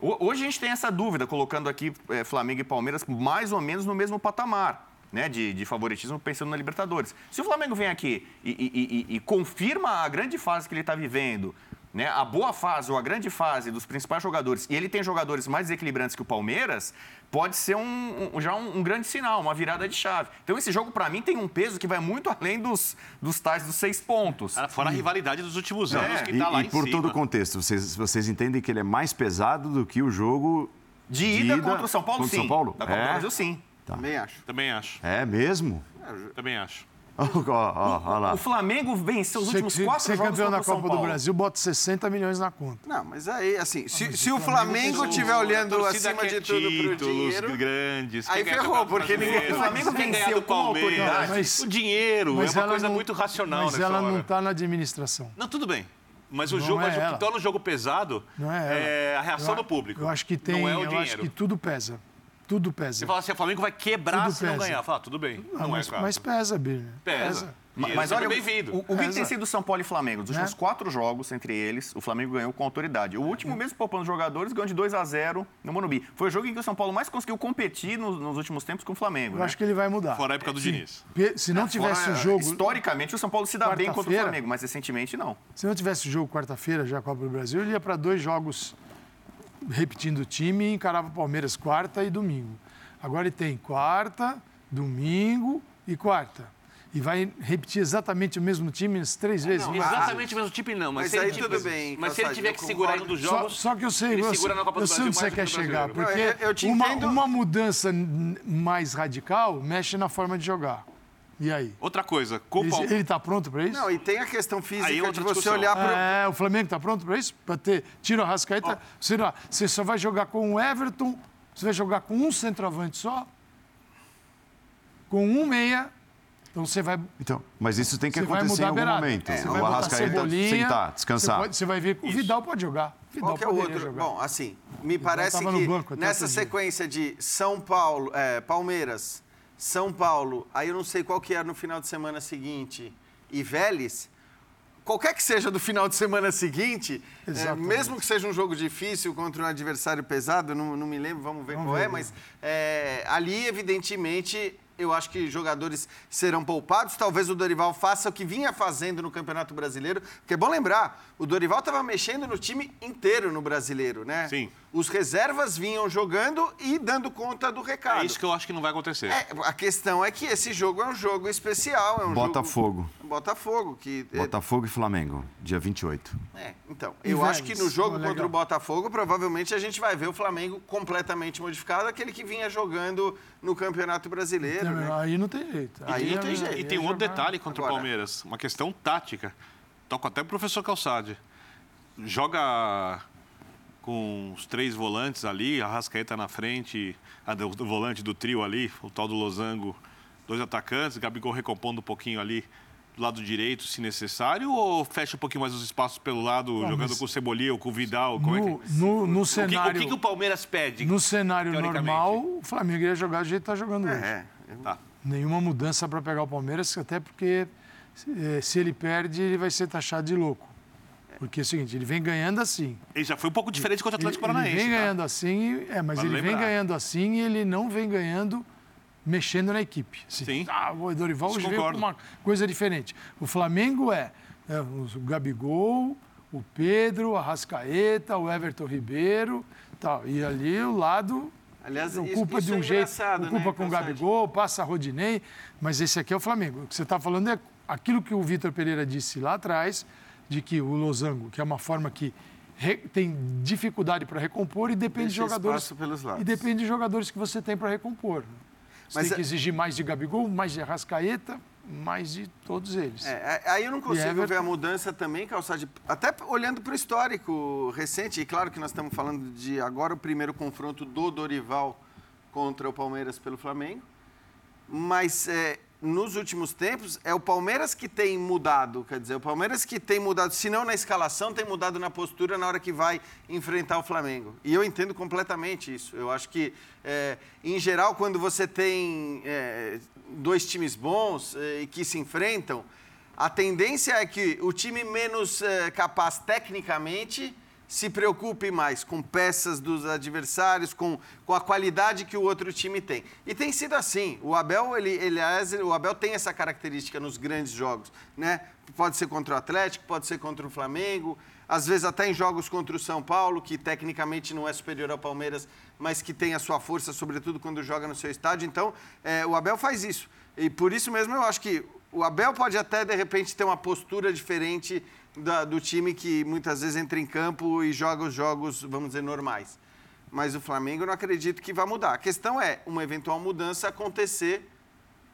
ho- hoje a gente tem essa dúvida, colocando aqui eh, Flamengo e Palmeiras mais ou menos no mesmo patamar. Né, de, de favoritismo pensando na Libertadores. Se o Flamengo vem aqui e, e- e- e confirma a grande fase que ele está vivendo, né, a boa fase ou a grande fase dos principais jogadores, e ele tem jogadores mais desequilibrantes que o Palmeiras, pode ser um, um- já um, um grande sinal, uma virada de chave. Então esse jogo, para mim, tem um peso que vai muito além dos, dos tais dos seis pontos. Fora a rivalidade dos últimos anos que E, tá lá e em por cima. todo o contexto, vocês, vocês entendem que ele é mais pesado do que o jogo De ida, contra o São Paulo, contra sim. o São Paulo? Da Copa do É? Brasil, sim. Também acho. Também acho. É mesmo? Também acho. (laughs) Ó, ó lá. O Flamengo venceu os Se últimos se- quatro ser jogos campeão da o Copa do Paulo. Brasil, bota 60 milhões na conta. Não, mas aí, assim, se, se o o Flamengo estiver olhando A torcida acima de tudo pro títulos dinheiro. grandes. Aí ferrou, porque ninguém- o Flamengo venceu do com Palmeiras. autoridade. Mas- o dinheiro é uma coisa não- muito racional Mas nessa ela hora. não está na administração. Não, tudo bem. Mas o Não jogo, é mas o que torna o jogo pesado Não é, é a reação Eu do público. Eu acho que tem. Não é o eu acho dinheiro. que tudo pesa. Tudo pesa. Você fala assim, o Flamengo vai quebrar Tudo se não pesa. ganhar. Fala, tudo bem. Ah, não mas, é, cara. mas pesa, Birner. Pesa. Mas, E mas é olha, bem-vindo. o, o que tem sido São Paulo e Flamengo? Dos últimos Né? quatro jogos, entre eles, o Flamengo ganhou com autoridade. O último, mesmo poupando jogadores, ganhou de 2 a 0 no Morumbi. Foi o jogo em que o São Paulo mais conseguiu competir nos, nos últimos tempos com o Flamengo. Eu né? acho que ele vai mudar. Fora a época do Diniz. Pe- Se não tivesse Fora, o jogo. Historicamente, o São Paulo se dá bem contra o. Flamengo, mas recentemente não. Se não tivesse o jogo quarta-feira, já Copa do Brasil, ele ia para dois jogos repetindo o time e encarava o Palmeiras quarta e domingo. Agora ele tem quarta, domingo e quarta. E vai repetir exatamente o mesmo time as três vezes. Não, Mas- exatamente o mesmo tipo, não. Mas, Mas se ele aí tiver- tudo bem, Mas se ele tiver que segurar um dos Só, jogos. só que eu sei, ele eu, segura na Copa do eu sei onde você quer chegar, brasileiro. porque Não, eu- eu uma, uma mudança mais radical mexe na forma de jogar. E aí? Outra coisa, com o Ele, Palmeiras. ele tá pronto para isso? Não, e tem a questão Aí física de outra você discussão. olhar para É, o Flamengo tá pronto para isso? Para ter tiro a Rascaeta? Você, não- você só vai jogar com o Everton, você vai jogar com um centroavante só, com um meia, então você vai Então, mas isso tem que acontecer em algum momento. É, o você vai botar Arrascaeta sentar, descansar. Você, pode- você vai ver que o Vidal pode jogar. Vidal Qual que é o outro? jogar. Bom, assim, me parece tava no que banco até nessa outro dia. sequência de São Paulo, é, Palmeiras, São Paulo, aí eu não sei qual que é no final de semana seguinte, e Vélez, qualquer que seja do final de semana seguinte, é, mesmo que seja um jogo difícil contra um adversário pesado, não, não me lembro, vamos ver qual é, mas é, ali, evidentemente, eu acho que jogadores serão poupados. Talvez o Dorival faça o que vinha fazendo no Campeonato Brasileiro. Porque é bom lembrar, o Dorival estava mexendo no time inteiro no Brasileiro, né? Sim. Os reservas vinham jogando e dando conta do recado. É isso que eu acho que não vai acontecer. É, a questão é que esse jogo é um jogo especial. É um Botafogo. Jogo... Botafogo. Que, é- Botafogo e Flamengo, dia 28. é, então, E eu acho que no jogo contra legal. o Botafogo, provavelmente a gente vai ver o Flamengo completamente modificado, aquele que vinha jogando no Campeonato Brasileiro, Não, né? Aí não tem jeito. E tem, é- tem- aí e é tem um outro jogar- detalhe contra Agora. o Palmeiras, uma questão tática. Toco até pro professor Calçade. Joga com os três volantes ali, a Rascaeta na frente, a do, do volante do trio ali, o tal do Losango, dois atacantes, Gabigol recompondo um pouquinho ali do lado direito, se necessário, ou fecha um pouquinho mais os espaços pelo lado, jogando mas- com o Cebolinha ou com o Vidal? Como é No, que... no, no O que, cenário, o que que o Palmeiras pede? no cenário normal, o Flamengo ia jogar do jeito que está jogando hoje. É, Tá. Nenhuma mudança para pegar o Palmeiras, até porque eh, se ele perde, ele vai ser taxado de louco. Porque é o seguinte, ele vem ganhando assim. Ele já foi um pouco diferente contra o Ele, Atlético ele Paranaense. vem tá? ganhando assim, é, mas Vale ele vem lembrar. ganhando assim e ele não vem ganhando mexendo na equipe. Assim, Sim. Ah, o Dorival Isso hoje veio com uma coisa diferente. O Flamengo é, é o Gabigol, o Pedro, a Rascaeta, o Everton Ribeiro, tal. E ali o lado Aliás, isso- ocupa isso de é um jeito, engraçado, ocupa né, com o? Gabigol, passa a Rodinei, mas esse aqui é o Flamengo. O que você está falando é aquilo que o Vitor Pereira disse lá atrás, de que o losango, que é uma forma que tem dificuldade para recompor e depende de Deixa jogadores pelos lados. e depende de jogadores que você tem para recompor. Você Mas tem é- que exigir mais de Gabigol, mais de Arrascaeta, mais de todos eles. É, aí eu não consigo Everton. ver a mudança também, Calçade, até olhando para o histórico recente, e claro que nós estamos falando de agora o primeiro confronto do Dorival contra o Palmeiras pelo Flamengo, mas é, nos últimos tempos é o Palmeiras que tem mudado, quer dizer, o Palmeiras que tem mudado, se não na escalação, tem mudado na postura na hora que vai enfrentar o Flamengo. E eu entendo completamente isso. Eu acho que, é, em geral, quando você tem é, dois times bons é, e que se enfrentam, a tendência é que o time menos é, capaz tecnicamente se preocupe mais com peças dos adversários, com, com a qualidade que o outro time tem. E tem sido assim. O Abel, ele, ele, o Abel tem essa característica nos grandes jogos, né? Pode ser contra o Atlético, pode ser contra o Flamengo, às vezes até em jogos contra o São Paulo, que tecnicamente não é superior ao Palmeiras, mas que tem a sua força, sobretudo quando joga no seu estádio. Então, é, o Abel faz isso. E por isso mesmo eu acho que o Abel pode até, de repente, ter uma postura diferente da- do time que muitas vezes entra em campo e joga os jogos, vamos dizer, normais. Mas o Flamengo eu não acredito que vai mudar. A questão é uma eventual mudança acontecer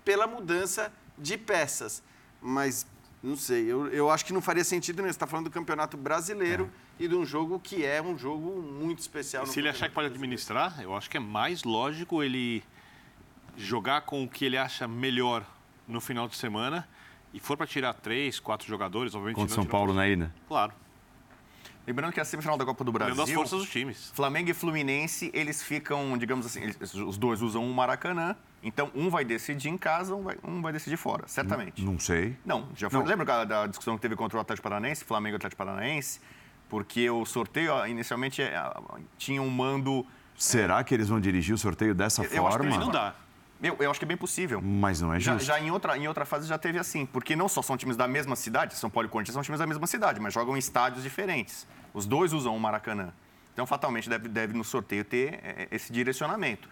pela mudança de peças. Mas, não sei, eu, eu acho que não faria sentido nenhum. Você está falando do Campeonato Brasileiro e de um jogo que é um jogo muito especial. no Se ele achar que pode administrar, eu acho que é mais lógico ele jogar com o que ele acha melhor no final de semana e for para tirar três, quatro jogadores, obviamente. Contra São Paulo na ida. Claro. Lembrando que a semifinal da Copa do Brasil, as forças dos times. Flamengo e Fluminense, eles ficam, digamos assim, eles- os dois usam um Maracanã, então um vai decidir em casa, um vai, um vai decidir fora, certamente. Não sei. Não, já foi. Não. Lembra da- da discussão que teve contra o Atlético Paranaense, Flamengo e Atlético Paranaense? Porque o sorteio, ó, inicialmente, é, tinha um mando. Será que eles vão dirigir o sorteio dessa Eu- eu acho que forma? Não dá. Eu, eu acho que é bem possível. Mas não é Já, justo. já em, outra, em outra fase já teve assim, porque não só são times da mesma cidade, São Paulo e Corinthians são times da mesma cidade, mas jogam em estádios diferentes. Os dois usam o Maracanã. Então, fatalmente, deve, deve no sorteio ter eh, esse direcionamento.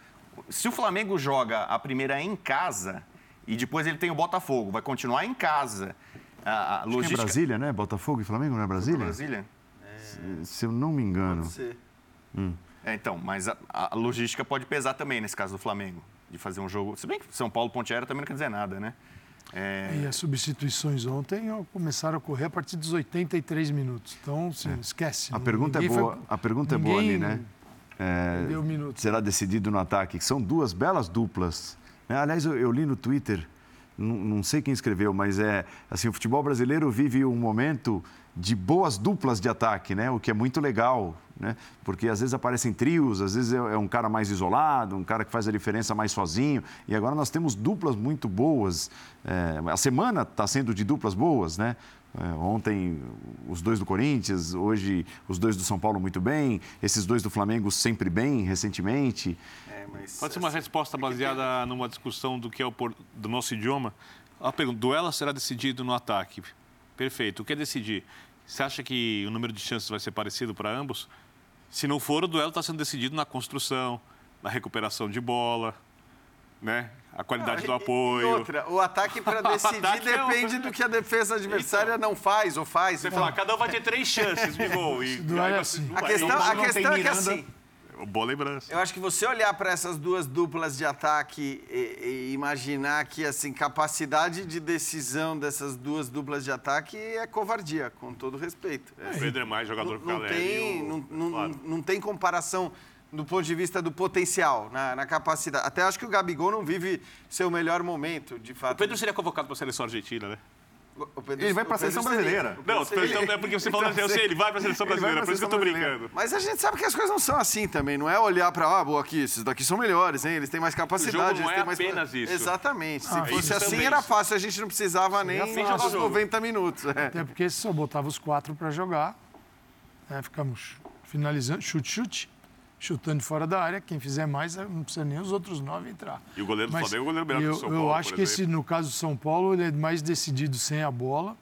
Se o Flamengo joga a primeira em casa e depois ele tem o Botafogo, vai continuar em casa. A, a Acho que é logística. Brasília, né? Botafogo e Flamengo, não é Brasília? Brasília? Se- Se eu não me engano. Pode ser. É, então, mas a, a logística pode pesar também nesse caso do Flamengo, de fazer um jogo. Se bem que São Paulo Ponte Aérea também não quer dizer nada, né? É, E as substituições ontem começaram a ocorrer a partir dos 83 minutos. Então, assim, esquece. A pergunta é Ninguém boa, foi- a pergunta é boa ali, ninguém né? É, Deu minutos. será decidido no ataque, que são duas belas duplas. né? Aliás, eu, eu li no Twitter, não, sei quem escreveu, mas é assim, o futebol brasileiro vive um momento de boas duplas de ataque, né? O que é muito legal, né? Porque às vezes aparecem trios, às vezes é, é um cara mais isolado, um cara que faz a diferença mais sozinho. E agora nós temos duplas muito boas. É, a semana está sendo de duplas boas, né? É, ontem os dois do Corinthians, hoje os dois do São Paulo muito bem, esses dois do Flamengo sempre bem, recentemente. É, mas Pode ser uma resposta baseada numa discussão do que é o por- do nosso idioma. A pergunta, duelo será decidido no ataque. Perfeito. O que é decidir? Você acha que o número de chances vai ser parecido para ambos? Se não for, o duelo está sendo decidido na construção, na recuperação de bola, né? A qualidade do E- apoio. Outra, o ataque para (laughs) decidir ataque é um- depende do que a defesa adversária não faz ou faz. Você fala, cada um vai ter três chances de gol. E aí é assim. A questão, a questão é que assim, Boa lembrança. eu acho que você olhar para essas duas duplas de ataque e, e imaginar que assim capacidade de decisão dessas duas duplas de ataque é covardia, com todo respeito. É, O Pedro é mais jogador não, que o tem, o- não, não- claro. não tem comparação do ponto de vista do potencial, na, na capacidade. Até acho que o Gabigol não vive seu melhor momento, de fato. O Pedro seria convocado para a seleção argentina, né? Pedro- Ele vai pra Pedro seleção brasileira. Não, então, é porque você falou assim, eu sei, ele vai para a seleção brasileira, pra por isso que eu estou brincando. Mas a gente sabe que as coisas não são assim também, não é olhar para, ah, boa, aqui, esses daqui são melhores, hein? Eles têm mais capacidade. não eles é têm mais... apenas isso. Exatamente. Se Ah, fosse isso assim, também. era fácil, a gente não precisava nem fácil. jogar os jogo. 90 minutos. é. Até porque só botava os quatro para jogar. né, ficamos finalizando, chute, chute, chutando fora da área. Quem fizer mais, não precisa nem os outros nove entrar. E o goleiro do Mas Flamengo é o goleiro melhor que eu, o São eu Paulo, acho por que esse, no caso do São Paulo, ele é mais decidido sem a bola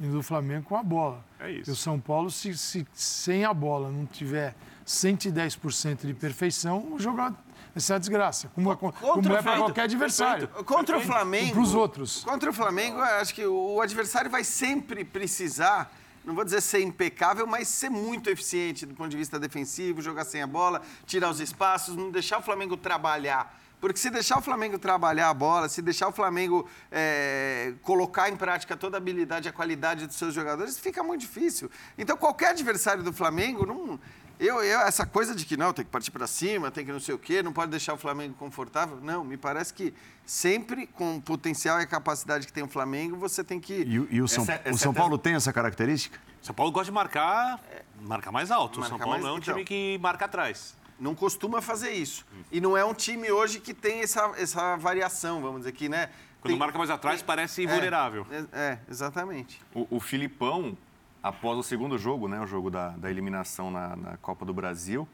e do Flamengo com a bola. É isso. E o São Paulo, se, se sem a bola não tiver 110% de perfeição, o jogo vai ser uma desgraça. Como, é- como é para qualquer adversário. Contra o Flamengo. Para os outros. Contra o Flamengo, eu acho que o adversário vai sempre precisar, não vou dizer ser impecável, mas ser muito eficiente do ponto de vista defensivo, jogar sem a bola, tirar os espaços, não deixar o Flamengo trabalhar. Porque se deixar o Flamengo trabalhar a bola, se deixar o Flamengo é, colocar em prática toda a habilidade e a qualidade dos seus jogadores, fica muito difícil. Então, qualquer adversário do Flamengo, não, eu, eu- essa coisa de que não, tem que partir para cima, tem que não sei o quê, não pode deixar o Flamengo confortável. Não, me parece que sempre com o potencial e a capacidade que tem o Flamengo, você tem que. E, o- e o São, Essa- o essa São é- Paulo tem essa característica? São Paulo gosta de marcar, marcar mais alto. O Marcar São Paulo mais- não é um então. time que marca atrás. Não costuma fazer isso. E não é um time hoje que tem essa, essa variação, vamos dizer aqui, né? Quando Tem- marca mais atrás, parece vulnerável. É, é, exatamente. O, o Filipão, após o segundo jogo, né, o jogo da, da eliminação na, na Copa do Brasil,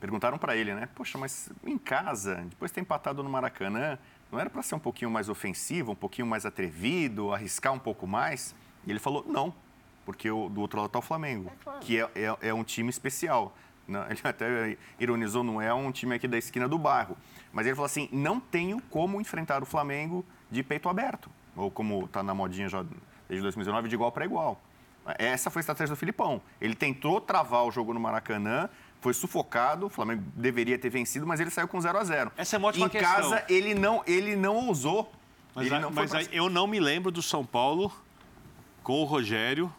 perguntaram para ele, né? Poxa, mas em casa, depois de ter empatado no Maracanã, não era para ser um pouquinho mais ofensivo, um pouquinho mais atrevido, arriscar um pouco mais? E ele falou, não, porque o, do outro lado está o Flamengo, que é, é, é um time especial. Não, (laughs) ele até ironizou, não é um time aqui da esquina do bairro. Mas ele falou assim, não tenho como enfrentar o Flamengo de peito aberto. Ou como está na modinha já desde 2019, de igual para igual. Essa foi a estratégia do Filipão. Ele tentou travar o jogo no Maracanã, foi sufocado, o Flamengo deveria ter vencido, mas ele saiu com 0 a 0 Essa é uma ótima Em questão. casa, ele não, ele não ousou. Mas, ele aí- não mas pra- aí eu não me lembro do São Paulo com o Rogério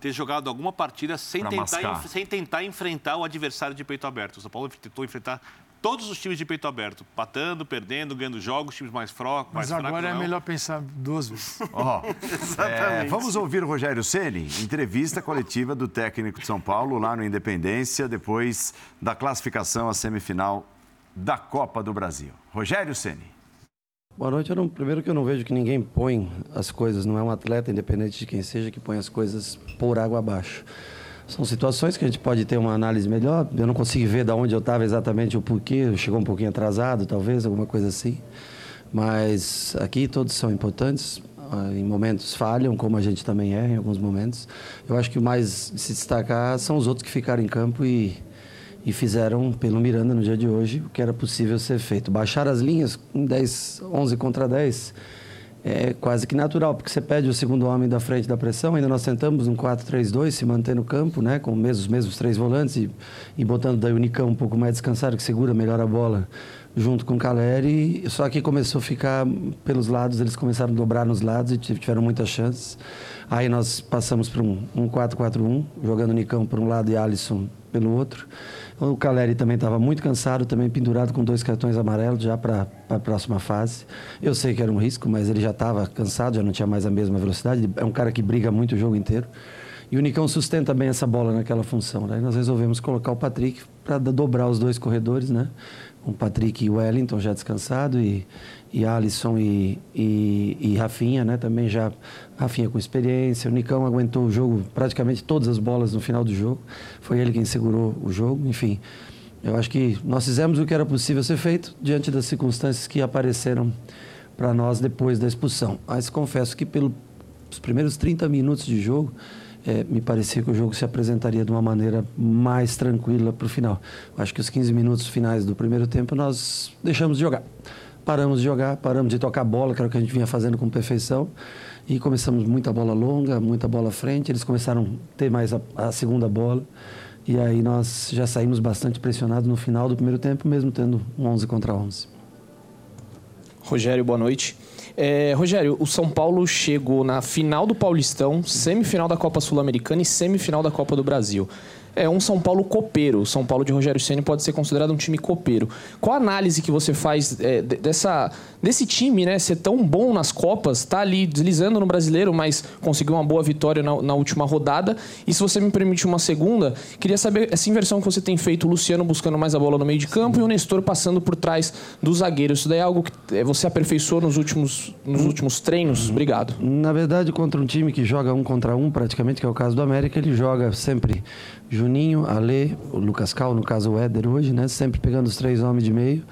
ter jogado alguma partida sem Pra tentar, mascar. sem tentar enfrentar o adversário de peito aberto. O São Paulo tentou enfrentar todos os times de peito aberto, patando, perdendo, ganhando jogos, times mais frocos, mais Mas agora fracos é não. melhor pensar duas vezes. (laughs) Ó, (laughs) é, vamos ouvir o Rogério Ceni, entrevista coletiva do técnico de São Paulo lá no Independência, depois da classificação à semifinal da Copa do Brasil. Rogério Ceni. Boa noite. Eu não- primeiro que eu não vejo que ninguém põe as coisas, não é um atleta, independente de quem seja, que põe as coisas por água abaixo. São situações que a gente pode ter uma análise melhor. Eu não consigo ver de onde eu estava exatamente o porquê. Chegou um pouquinho atrasado, talvez, alguma coisa assim. Mas aqui todos são importantes. Ah, Em momentos falham, como a gente também é, em alguns momentos. Eu acho que o mais se destacar são os outros que ficaram em campo e, e fizeram pelo Miranda no dia de hoje o que era possível ser feito. Baixar as linhas em 10, 11 contra 10 é quase que natural, porque você pede o segundo homem da frente da pressão, ainda nós tentamos um 4-3-2 se manter no campo, né, com os mesmos, três volantes e, e botando daí o Nicão um pouco mais descansado, que segura melhor a bola junto com o Caleri, só que começou a ficar pelos lados, eles começaram a dobrar nos lados e tiveram muitas chances. Aí nós passamos para um, um 4-4-1, jogando Nicão por um lado e Alisson pelo outro. O Caleri também estava muito cansado, também pendurado com dois cartões amarelos já para a próxima fase. Eu sei que era um risco, mas ele já estava cansado, já não tinha mais a mesma velocidade. É um cara que briga muito o jogo inteiro. E o Nicão sustenta bem essa bola naquela função. Daí nós resolvemos colocar o Patrick para dobrar os dois corredores, né? O Patrick e o Wellington já descansado e, e Alisson e, e, e Rafinha, né? Também já Rafinha com experiência. O Nicão aguentou o jogo, praticamente todas as bolas no final do jogo. Foi ele quem segurou o jogo. Enfim, eu acho que nós fizemos o que era possível ser feito diante das circunstâncias que apareceram para nós depois da expulsão. Mas confesso que pelos primeiros 30 minutos de jogo é, me parecia que o jogo se apresentaria de uma maneira mais tranquila para o final. Acho que os 15 minutos finais do primeiro tempo nós deixamos de jogar. Paramos de jogar, paramos de tocar bola, que era o que a gente vinha fazendo com perfeição. E começamos muita bola longa, muita bola à frente. Eles começaram a ter mais a, a segunda bola. E aí nós já saímos bastante pressionados no final do primeiro tempo, mesmo tendo um 11 contra 11. Rogério, boa noite. É, Rogério, o São Paulo chegou na final do Paulistão, semifinal da Copa Sul-Americana e semifinal da Copa do Brasil é um São Paulo copeiro. São Paulo de Rogério Ceni pode ser considerado um time copeiro. Qual a análise que você faz é, dessa, desse time, né, ser tão bom nas Copas, tá ali deslizando no Brasileiro, mas conseguiu uma boa vitória na, na, última rodada? E se você me permite uma segunda, queria saber essa inversão que você tem feito, o Luciano buscando mais a bola no meio de campo e o Nestor passando por trás do zagueiro. Isso daí é algo que é, você aperfeiçoou nos últimos, nos últimos treinos? Obrigado. Na verdade, contra um time que joga um contra um, praticamente, que é o caso do América, ele joga sempre Juninho, Ale, o Lucas Cal, no caso o Éder hoje, né? Sempre pegando os três homens de meio.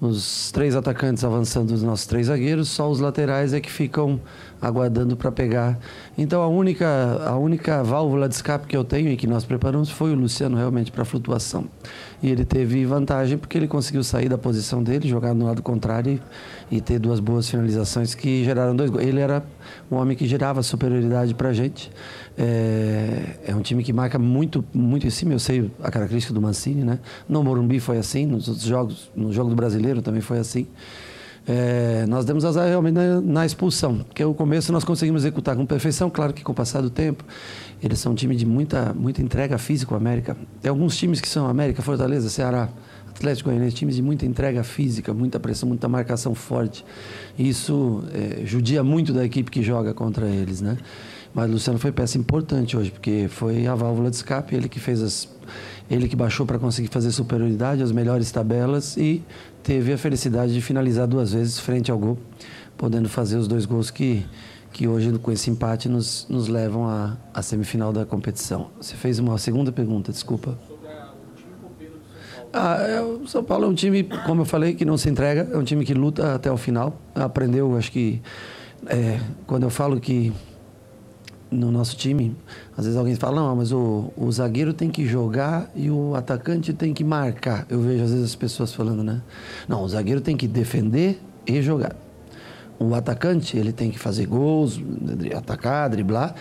Os três atacantes avançando os nossos três zagueiros, só os laterais é que ficam aguardando para pegar. Então a única, a única válvula de escape que eu tenho e que nós preparamos foi o Luciano realmente para flutuação. E ele teve vantagem porque ele conseguiu sair da posição dele, jogar no lado contrário e, e ter duas boas finalizações que geraram dois gols. Ele era um homem que gerava superioridade para a gente. É, é, um time que marca muito, muito em cima. Eu sei a característica do Mancini, né? No Morumbi foi assim, nos outros jogos, no jogo do Brasileiro também foi assim. É, nós demos azar realmente na, na, expulsão, porque o começo nós conseguimos executar com perfeição, claro que com o passar do tempo, eles são um time de muita, muita entrega física, o América. Tem alguns times que são América, Fortaleza, Ceará, Atlético Goianiense, times de muita entrega física, muita pressão, muita marcação forte. Isso é, judia muito da equipe que joga contra eles, né? Mas Luciano foi peça importante hoje, porque foi a válvula de escape, ele que fez as. Ele que baixou para conseguir fazer superioridade, as melhores tabelas e teve a felicidade de finalizar duas vezes frente ao gol, podendo fazer os dois gols que, que hoje, com esse empate, nos, nos levam à, à semifinal da competição. Você fez uma segunda pergunta, desculpa. Ah, é, o São Paulo é um time, como eu falei, que não se entrega, é um time que luta até o final. Aprendeu, acho que, é, quando eu falo que no nosso time, às vezes alguém fala, não, mas o, o zagueiro tem que jogar e o atacante tem que marcar. Eu vejo às vezes as pessoas falando, né? Não, o zagueiro tem que defender e jogar. O atacante, ele tem que fazer gols, atacar, driblar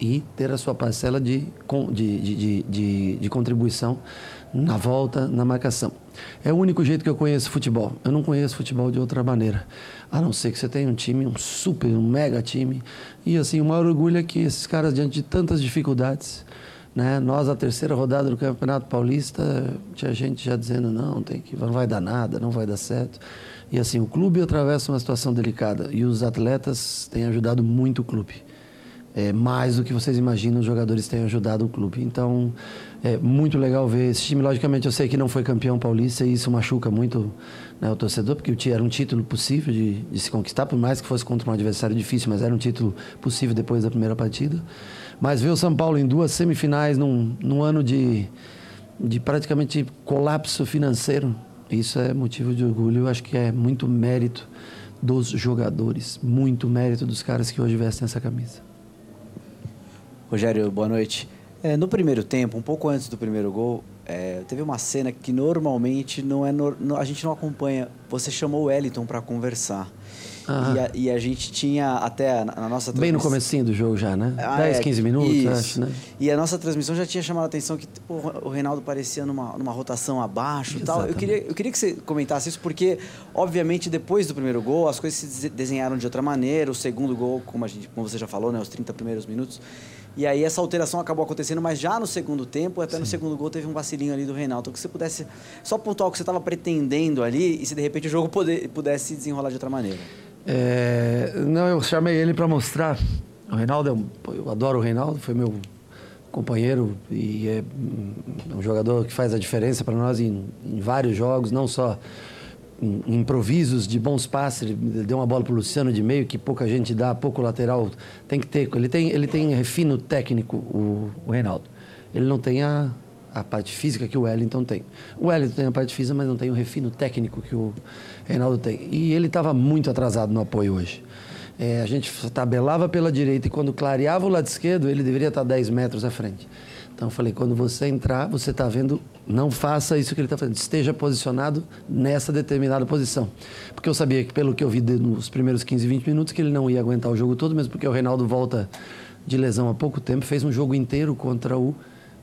e ter a sua parcela de, de, de, de, de contribuição na volta, na marcação. É o único jeito que eu conheço futebol. Eu não conheço futebol de outra maneira. A não ser que você tenha um time, um super, um mega time. E assim, o maior orgulho é que esses caras, diante de tantas dificuldades, né? Nós, a terceira rodada do Campeonato Paulista, tinha gente já dizendo, não, tem que, não vai dar nada, não vai dar certo. E assim, o clube atravessa uma situação delicada. E os atletas têm ajudado muito o clube. É, mais do que vocês imaginam, os jogadores têm ajudado o clube. Então, é muito legal ver esse time. Logicamente, eu sei que não foi campeão paulista e isso machuca muito né, o torcedor, porque era um título possível de, de, se conquistar, por mais que fosse contra um adversário difícil, mas era um título possível depois da primeira partida. Mas ver o São Paulo em duas semifinais num, num ano de, de praticamente colapso financeiro, isso é motivo de orgulho. Eu acho que é muito mérito dos jogadores, muito mérito dos caras que hoje vestem essa camisa. Rogério, boa noite. É, no primeiro tempo, um pouco antes do primeiro gol, é, teve uma cena que normalmente não é no, a gente não acompanha. Você chamou o Wellington para conversar. E, a, e a gente tinha até na, na nossa Bem no transmissão- comecinho do jogo já, né? Ah, 10, é, 15 minutos, isso. acho, né? E a nossa transmissão já tinha chamado a atenção que pô, o Reinaldo parecia numa, numa rotação abaixo e tal. Eu queria, eu queria que você comentasse isso, porque, obviamente, depois do primeiro gol, as coisas se dese- desenharam de outra maneira. O segundo gol, como, a gente, como você já falou, né, os 30 primeiros minutos. E aí essa alteração acabou acontecendo, mas já no segundo tempo, até no segundo gol, teve um vacilinho ali do Reinaldo. Que você pudesse só pontuar o que você estava pretendendo ali e se de repente o jogo poder, pudesse desenrolar de outra maneira. É, não, eu chamei ele para mostrar. O Reinaldo, é um, eu adoro o Reinaldo, foi meu companheiro e é um jogador que faz a diferença para nós em, em vários jogos, não só improvisos de bons passes. Deu uma bola para o Luciano de meio que pouca gente dá, pouco lateral tem que ter. Ele tem, ele tem refino técnico, o, o Reinaldo. Ele não tem a, a parte física que o Wellington tem. O Wellington tem a parte física, mas não tem o refino técnico que o Reinaldo tem. E ele estava muito atrasado no apoio hoje. É, a gente tabelava pela direita e quando clareava o lado esquerdo, ele deveria estar 10 metros à frente. Então eu falei, quando você entrar, você está vendo, não faça isso que ele está fazendo, esteja posicionado nessa determinada posição. Porque eu sabia que, pelo que eu vi nos primeiros 15, 20 minutos, que ele não ia aguentar o jogo todo, mesmo porque o Reinaldo volta de lesão há pouco tempo, fez um jogo inteiro contra o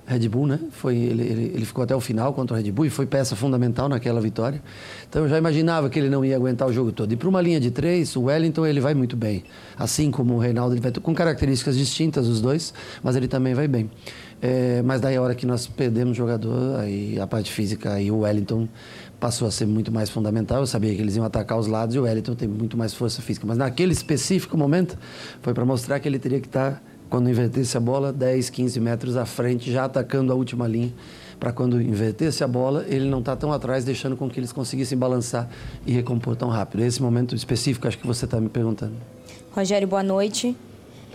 Red Bull, né? Foi, ele, ele, ele ficou até o final contra o Red Bull e foi peça fundamental naquela vitória. Então eu já imaginava que ele não ia aguentar o jogo todo. E para uma linha de três, o Wellington ele vai muito bem. Assim como o Reinaldo, ele vai com características distintas os dois, mas ele também vai bem. É, mas daí a hora que nós perdemos o jogador, aí a parte física, aí o Wellington passou a ser muito mais fundamental. Eu sabia que eles iam atacar os lados e o Wellington tem muito mais força física. Mas naquele específico momento, foi para mostrar que ele teria que estar quando invertesse a bola, 10, 15 metros à frente, já atacando a última linha, para quando invertesse a bola, ele não está tão atrás, deixando com que eles conseguissem balançar e recompor tão rápido. Esse momento específico, acho que você está me perguntando. Rogério, boa noite.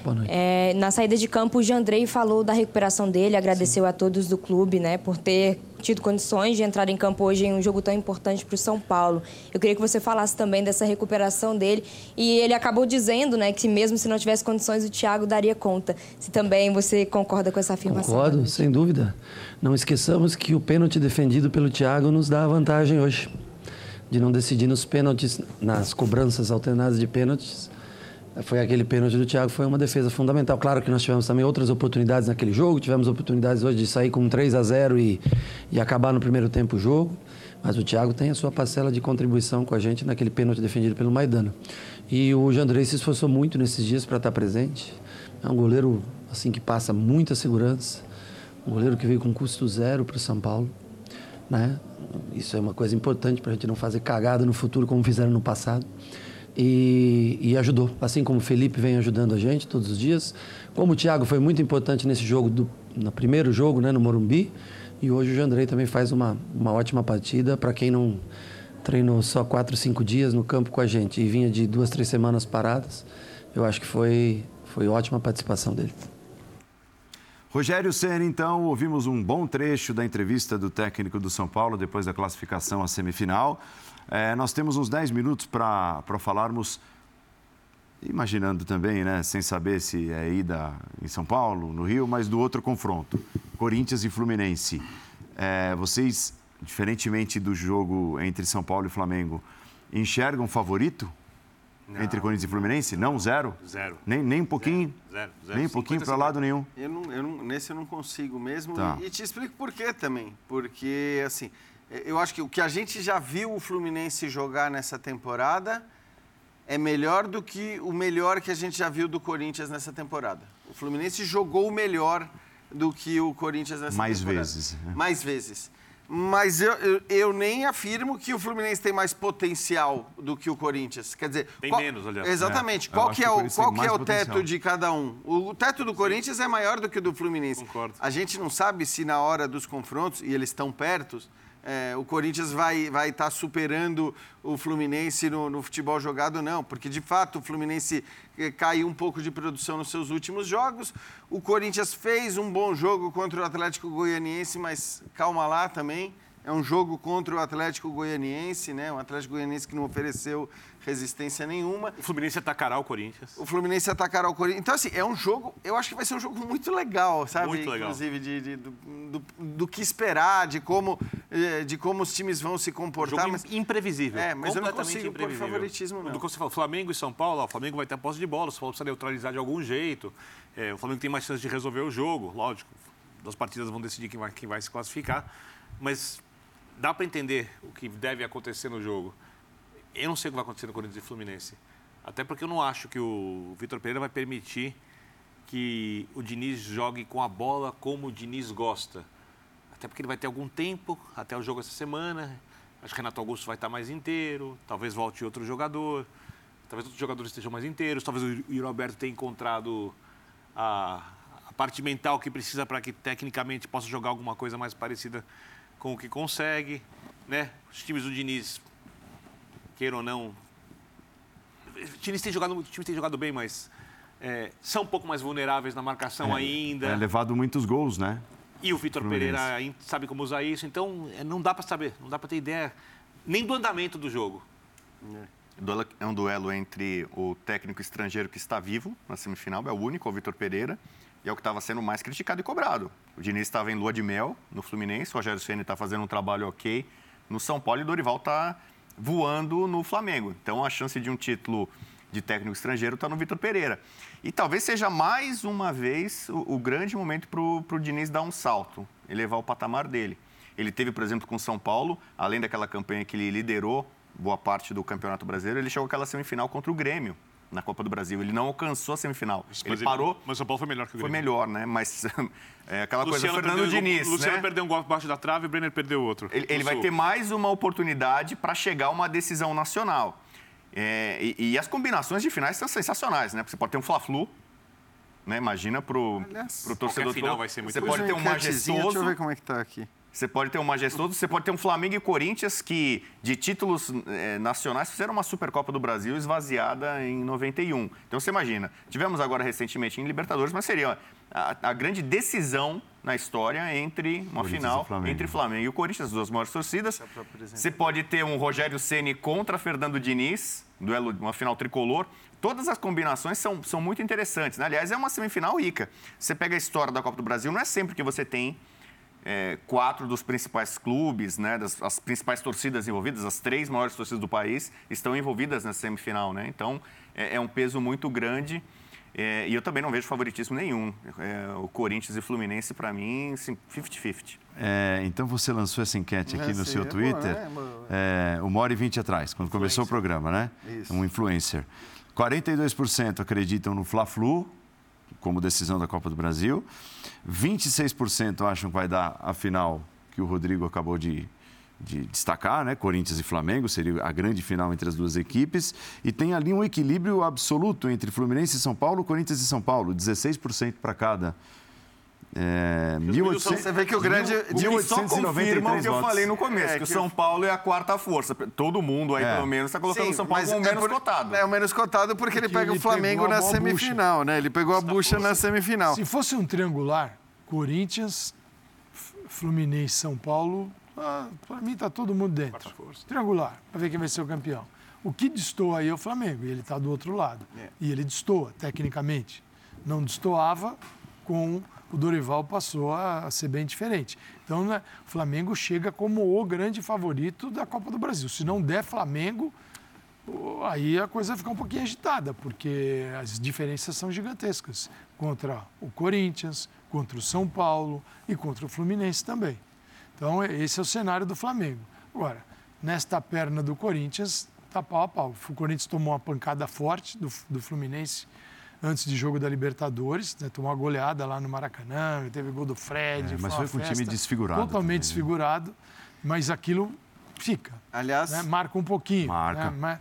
Boa noite. É, na saída de campo, o Jandrei falou da recuperação dele, agradeceu a todos do clube, né, por ter tido condições de entrar em campo hoje em um jogo tão importante para o São Paulo. Eu queria que você falasse também dessa recuperação dele. E ele acabou dizendo, né, que mesmo se não tivesse condições, o Thiago daria conta. Se também você concorda com essa afirmação. Concordo, sem dúvida. Não esqueçamos que o pênalti defendido pelo Thiago nos dá a vantagem hoje de não decidir nos pênaltis, nas cobranças alternadas de pênaltis. Foi aquele pênalti do Thiago, foi uma defesa fundamental. Claro que nós tivemos também outras oportunidades naquele jogo, tivemos oportunidades hoje de sair com 3 a 0 e, e acabar no primeiro tempo o jogo, mas o Thiago tem a sua parcela de contribuição com a gente naquele pênalti defendido pelo Maidana. E o Jandrei se esforçou muito nesses dias para estar presente. É um goleiro assim que passa muita segurança, um goleiro que veio com custo zero para o São Paulo, né? Isso é uma coisa importante para a gente não fazer cagada no futuro como fizeram no passado. E, e ajudou, assim como o Felipe vem ajudando a gente todos os dias. Como o Thiago foi muito importante nesse jogo, do, no primeiro jogo, né, no Morumbi. E hoje o Jandrei também faz uma, uma ótima partida. Para quem não treinou só quatro, cinco dias no campo com a gente e vinha de duas, três semanas paradas, eu acho que foi, foi ótima a participação dele. Rogério Senna, então, ouvimos um bom trecho da entrevista do técnico do São Paulo depois da classificação à semifinal. É, nós temos uns 10 minutos para falarmos, imaginando também, né, sem saber se é ida em São Paulo, no Rio, mas do outro confronto, Corinthians e Fluminense. É, vocês, diferentemente do jogo entre São Paulo e Flamengo, enxergam favorito entre Corinthians e Fluminense? Não, zero? Zero. Nem, nem um pouquinho? Zero, zero. Nem um pouquinho 50, para lado nenhum? Eu não, eu não- nesse eu não consigo mesmo. Tá. E te explico por quê também. Porque, assim, eu acho que o que a gente já viu o Fluminense jogar nessa temporada é melhor do que o melhor que a gente já viu do Corinthians nessa temporada. O Fluminense jogou o melhor do que o Corinthians nessa Mais temporada. vezes, né? Mais vezes. Mas eu, eu, eu nem afirmo que o Fluminense tem mais potencial do que o Corinthians. Quer dizer... Tem qual- menos, aliás. Exatamente. É, qual que é o qual que é mais o potencial. teto de cada um? O, o teto do Corinthians é maior do que o do Fluminense. Concordo. A gente não sabe se na hora dos confrontos, e eles estão perto, é, o Corinthians vai estar vai tá superando o Fluminense no, no futebol jogado, não. Porque, de fato, o Fluminense eh, caiu um pouco de produção nos seus últimos jogos. O Corinthians fez um bom jogo contra o Atlético Goianiense, mas calma lá também. É um jogo contra o Atlético Goianiense, né? Um Atlético Goianiense que não ofereceu resistência nenhuma. O Fluminense atacará o Corinthians. O Fluminense atacará o Corinthians. Então, assim, é um jogo, eu acho que vai ser um jogo muito legal, sabe? Muito legal. Inclusive, de, de- do, do- do que esperar, de como, de como os times vão se comportar. mas- imprevisível. É, mas eu não completamente consigo imprevisível. favoritismo, não. Do que você falou, Flamengo e São Paulo, ó, o Flamengo vai ter a posse de bola, o São Paulo precisa neutralizar de algum jeito. É, o Flamengo tem mais chance de resolver o jogo, lógico. As partidas vão decidir quem vai, quem vai se classificar. Mas dá para entender o que deve acontecer no jogo. Eu não sei o que vai acontecer no Corinthians e Fluminense. Até porque eu não acho que o Vitor Pereira vai permitir que o Diniz jogue com a bola como o Diniz gosta. Até porque ele vai ter algum tempo até o jogo essa semana. Acho que Renato Augusto vai estar mais inteiro. Talvez volte outro jogador. Talvez outros jogadores estejam mais inteiros. Talvez o Yuri Alberto tenha encontrado a, a parte mental que precisa para que tecnicamente possa jogar alguma coisa mais parecida com o que consegue. Né? Os times do Diniz, queira ou não, o Diniz tem jogado, o time tem jogado bem, mas é, são um pouco mais vulneráveis na marcação ainda. É levado muitos gols, né? E o Vitor. Pereira sabe como usar isso, então é, não dá para saber, não dá para ter ideia nem do andamento do jogo. Duelo- É um duelo entre o técnico estrangeiro que está vivo na semifinal, é o único, o Vitor Pereira, e é o que estava sendo mais criticado e cobrado. O Diniz estava em lua de mel no Fluminense, o Rogério Ceni está fazendo um trabalho ok no São Paulo e o Dorival está voando no Flamengo. Então a chance de um título de técnico estrangeiro está no Vitor Pereira. E talvez seja mais uma vez o, o grande momento para o Diniz dar um salto, elevar o patamar dele. Ele teve, por exemplo, com o São Paulo, além daquela campanha que ele liderou boa parte do Campeonato Brasileiro, ele chegou àquela semifinal contra o Grêmio na Copa do Brasil. Ele não alcançou a semifinal. ele parou. Mas o São Paulo foi melhor que o Foi Grêmio. melhor, né? Mas (laughs) é aquela coisa, Luciano Fernando perdeu, Diniz, o Luciano né? perdeu um golpe abaixo da trave e o Brenner perdeu outro. Ele, ele vai ter mais uma oportunidade para chegar a uma decisão nacional. É, e, e as combinações de finais são sensacionais, né? Porque você pode ter um Fla-Flu, né? Imagina pro, Aliás, pro torcedor. final todo. vai ser muito Você pode ter um enquetezinha, Deixa eu majestoso. ver como é que tá aqui. Você pode ter um majestoso, você pode ter um Flamengo e Corinthians que, de títulos eh, nacionais, fizeram uma Supercopa do Brasil esvaziada em 91. Então você imagina, tivemos agora recentemente em Libertadores, mas seria a, a grande decisão na história entre uma final Flamengo. entre Flamengo e o Corinthians, as duas maiores torcidas. Você pode ter um Rogério Ceni contra Fernando Diniz, duelo, uma final tricolor. Todas as combinações são, são muito interessantes. né? Aliás, é uma semifinal rica. Você pega a história da Copa do Brasil, não é sempre que você tem é, quatro dos principais clubes, né, das, as principais torcidas envolvidas, as três maiores torcidas do país estão envolvidas nessa semifinal, né? Então é, é um peso muito grande é, e eu também não vejo favoritismo nenhum. É, o Corinthians e Fluminense para mim, assim, 50-50. É, então você lançou essa enquete aqui É, no sim, seu é Twitter, né? É, uma hora e vinte atrás, quando começou o programa, né? Isso. Um influencer. 42% acreditam no Fla-Flu como decisão da Copa do Brasil. 26% acham que vai dar a final que o Rodrigo acabou de, de destacar, né? Corinthians e Flamengo seria a grande final entre as duas equipes. E tem ali um equilíbrio absoluto entre Fluminense e São Paulo, Corinthians e São Paulo, 16% para cada. É, 1800 Você vê que o grande. O que só confirma o que eu votos. falei no começo, É, que, o São Paulo é a quarta força. Todo mundo aí, É. pelo menos, está colocando Sim, o São Paulo como é menos por- cotado. É o menos cotado porque ele Porque pega ele o Flamengo na semifinal, né? Ele pegou a bucha na semifinal. Se fosse um triangular, Corinthians, Fluminense, São Paulo, ah, para mim tá todo mundo dentro. Triangular, para ver quem vai ser o campeão. O que destoa aí é o Flamengo, e ele está do outro lado. E ele destoa, tecnicamente. Não destoava com o Dorival passou a, ser bem diferente. Então, né, o Flamengo chega como o grande favorito da Copa do Brasil. Se não der Flamengo, aí a coisa fica um pouquinho agitada, porque as diferenças são gigantescas contra o Corinthians, contra o São Paulo e contra o Fluminense também. Então, esse é o cenário do Flamengo. Agora, nesta perna do Corinthians, tá pau a pau. O Corinthians tomou uma pancada forte do, do Fluminense antes de jogo da Libertadores, né? tomou uma goleada lá no Maracanã, teve gol do Fred. É, mas foi com um time desfigurado Totalmente também, né? desfigurado, mas aquilo fica. Aliás, né? Marca um pouquinho. Marca. né? Mas-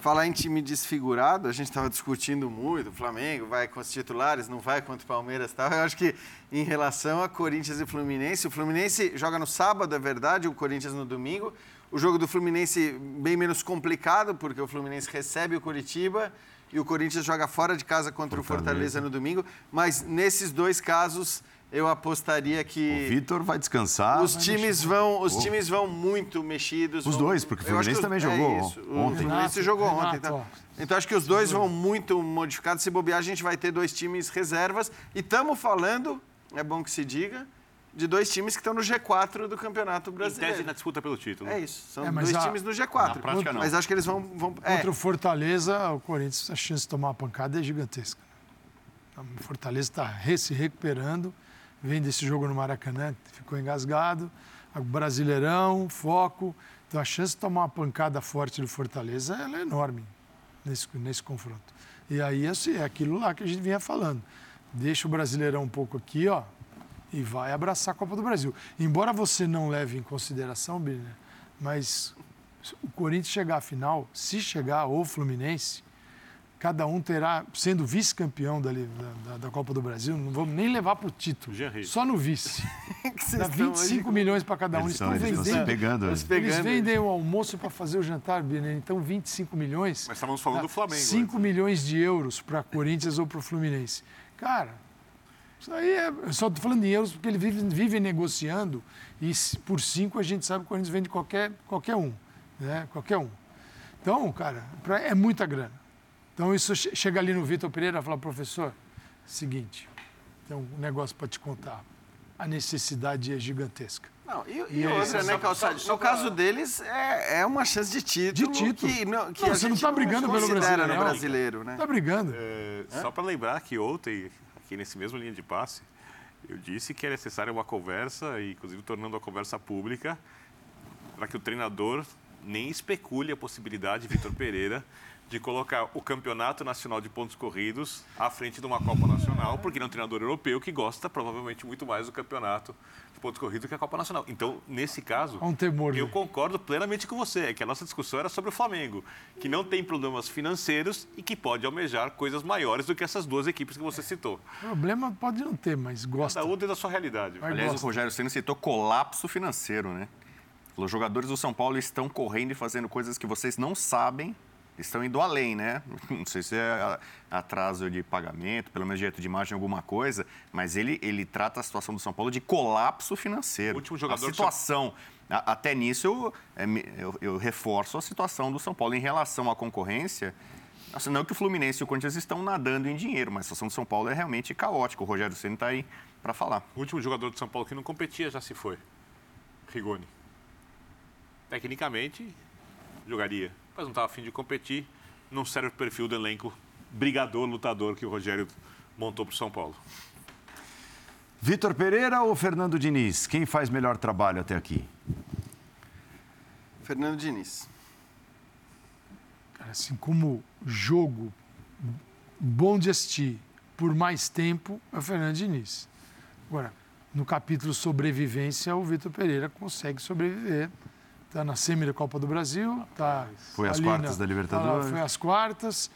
falar em time desfigurado, a gente estava discutindo muito, o Flamengo vai com os titulares, não vai contra o Palmeiras e tal. Eu acho que em relação a Corinthians e Fluminense, o Fluminense joga no sábado, é verdade, o Corinthians no domingo. O jogo do Fluminense bem menos complicado, porque o Fluminense recebe o Curitiba e o Corinthians joga fora de casa contra o Fortaleza no domingo. Mas nesses dois casos, eu apostaria O que Vitor vai descansar. os times vão, os Oh. times vão muito mexidos. Os vão- dois, porque o Fluminense que também os- jogou é isso, ontem. O Fluminense Renato, jogou ontem. Renato, Então, então acho que os dois vão muito modificados. Se bobear, a gente vai ter dois times reservas. E estamos falando, é bom que se diga, de dois times que estão no G4 do Campeonato Em Brasileiro. tese na disputa pelo título. É isso. São É, dois a- times no G4. Na prática, não. Mas acho que eles vão. vão é, Contra o Fortaleza, o Corinthians, a chance de tomar uma pancada é gigantesca. O Fortaleza está se recuperando, vem desse jogo no Maracanã, ficou engasgado, Brasileirão, foco. Então a chance de tomar uma pancada forte do Fortaleza é enorme nesse, nesse confronto. E aí assim, é aquilo lá que a gente vinha falando. Deixa o Brasileirão um pouco aqui, ó, e vai abraçar a Copa do Brasil. Embora você não leve em consideração, Birner, mas o Corinthians chegar à final, se chegar, ou o Fluminense, cada um terá, sendo vice-campeão da, da, da Copa do Brasil, não vamos nem levar para o título, só no vice. (laughs) Dá estão 25 hoje- milhões para cada um. Eles Eles estão eles estão se vendendo. pegando. Eles né? pegando. Eles vendem o almoço para fazer o jantar, Birner. Então, 25 milhões. Mas estávamos falando do Flamengo. 5 milhões de euros para Corinthians ou para o Fluminense. Cara, isso aí é. Eu só estou falando em euros porque eles vivem, vivem negociando e por 5 a gente sabe que o Corinthians vende qualquer, qualquer um. Né? Qualquer um. Então, cara, pra- é muita grana. Então, isso che- chega ali no Vitor Pereira e fala, professor, seguinte, tem um negócio para te contar. A necessidade é gigantesca. Não, e, E e outra, né, só No caso deles, é, é uma chance de título. De título. Que, não, que Não, você não gente tá brigando pelo considera Brasileirão. no brasileiro, né? Tá brigando. É, Só para lembrar que ontem, aqui nesse mesmo linha de passe, eu disse que é necessária uma conversa, e inclusive tornando a conversa pública, para que o treinador nem especule a possibilidade, Vitor Pereira, de colocar o Campeonato Nacional de Pontos Corridos à frente de uma Copa Nacional, porque ele é um treinador europeu que gosta provavelmente muito mais do Campeonato de Pontos Corridos que a Copa Nacional. Então, nesse caso, Há um temor. eu né? concordo plenamente com você, é que a nossa discussão era sobre o Flamengo, que não tem problemas financeiros e que pode almejar coisas maiores do que essas duas equipes que você citou. Problema pode não ter, mas gosta. Cada um da sua realidade. Vai Aliás, gosta. o Rogério Senna citou colapso financeiro, né? Os jogadores do São Paulo estão correndo e fazendo coisas que vocês não sabem, estão indo além, né? (laughs) Não sei se é atraso de pagamento, pelo menos direito de imagem, alguma coisa, mas ele, ele trata a situação do São Paulo de colapso financeiro. O último jogador a situação. a- Até nisso eu, é, eu, eu reforço a situação do São Paulo em relação à concorrência. Assim, não que o Fluminense e o Corinthians estão nadando em dinheiro, mas a situação do São Paulo é realmente caótica. O Rogério Senna está aí para falar. O último jogador de São Paulo que não competia já se foi. Rigoni. Tecnicamente, jogaria, mas não estava afim de competir. Não serve o perfil do elenco brigador, lutador que o Rogério montou para o São Paulo. Vitor Pereira ou Fernando Diniz? Quem faz melhor trabalho até aqui? Fernando Diniz. Cara, assim como jogo bom de assistir por mais tempo é o Fernando Diniz. Agora, no capítulo sobrevivência, o Vitor Pereira consegue sobreviver. Está na semi da Copa do Brasil, tá Foi às quartas na- da Libertadores. tá foi às quartas.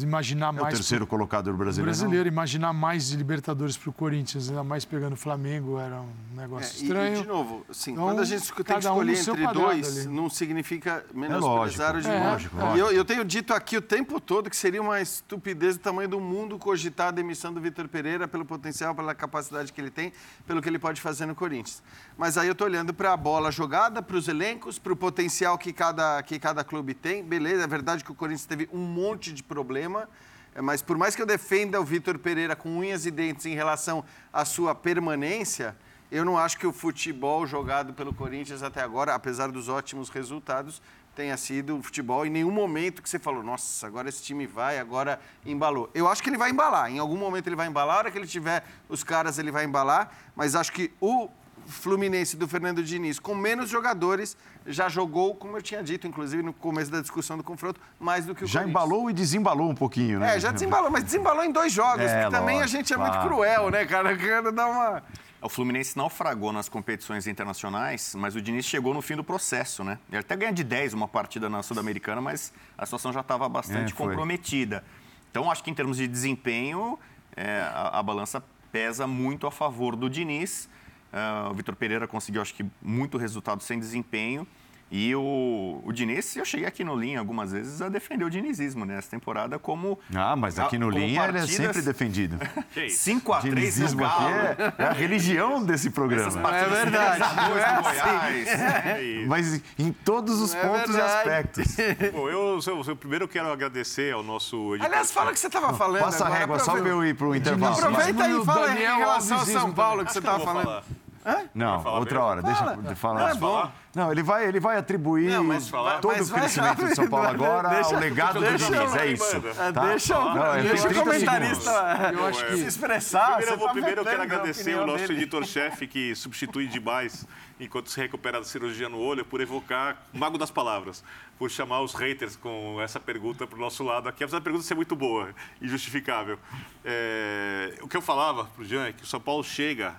Imaginar É o mais terceiro colocado do pro brasileiro. brasileiro, imaginar mais de Libertadores para o Corinthians, ainda mais pegando o Flamengo, era um É, negócio e- estranho. E, de novo, assim, Então, quando a gente tem que um escolher seu entre dois, ali. não significa É menosprezar lógico, o de é, um. lógico, E lógico. eu, eu tenho dito aqui o tempo todo que seria uma estupidez do tamanho do mundo cogitar a demissão do Vitor Pereira pelo potencial, pela capacidade que ele tem, pelo que ele pode fazer no Corinthians. Mas aí eu estou olhando para a bola jogada, para os elencos, para o potencial que cada, que cada clube tem. Beleza, é verdade que o Corinthians teve um monte de problema. é, Mas por mais que eu defenda o Vitor Pereira com unhas e dentes em relação à sua permanência, eu não acho que o futebol jogado pelo Corinthians até agora, apesar dos ótimos resultados, tenha sido o futebol em nenhum momento que você falou, nossa, agora esse time vai, agora embalou. Eu acho que ele vai embalar, em algum momento ele vai embalar, a hora que ele tiver os caras ele vai embalar, mas acho que o Fluminense do Fernando Diniz, com menos jogadores, já jogou, como eu tinha dito, inclusive no começo da discussão do confronto, mais do que o Já embalou e desembalou um pouquinho, né? É, já desembalou, mas desembalou em dois jogos, É, que também a gente é muito claro. cruel, né, cara? Quero dar uma... O Fluminense naufragou nas competições internacionais, mas o Diniz chegou no fim do processo, né? Ele até ganha de 10 uma partida na Sul-Americana, mas a situação já estava bastante É, comprometida. Então, acho que em termos de desempenho, é, a, a balança pesa muito a favor do Diniz. Ah, o Vitor Pereira conseguiu, acho que, muito resultado sem desempenho. E o, o Diniz, eu cheguei aqui no Linha algumas vezes a defender o dinizismo nessa temporada como... Ah, mas aqui no Linha ele é sempre defendido. (laughs) Que isso? 5 a 3 no Dinizismo aqui Galo. é, é a religião desse programa. É verdade. Não (laughs) é Goiás. É. Mas em todos os É pontos e aspectos. (laughs) Bom, eu, eu, eu primeiro quero agradecer ao nosso editor. Aliás, fala o que você estava falando. Passa a régua só pra eu ir pro intervalo. Aproveita Mas e fala o em Daniel relação ao São Paulo que você estava falando. falar. Não, outra mesmo? hora, deixa eu falar. É bom. Não, ele vai, ele vai atribuir Não, mas fala- todo mas o vai crescimento de São Paulo (laughs) agora deixa- ao legado do Diniz, é isso. deixa- tá? Deixa, o- Não, é, deixa o 30 comentarista Eu acho se que expressar. Primeiro, eu vou, tá primeiro eu quero agradecer o nosso editor-chefe que substitui demais enquanto se recupera da cirurgia no olho por evocar o mago das palavras, por chamar os haters com essa pergunta para o nosso lado aqui, apesar da pergunta ser muito boa e justificável. É, o que eu falava para o Jean é que o São Paulo chega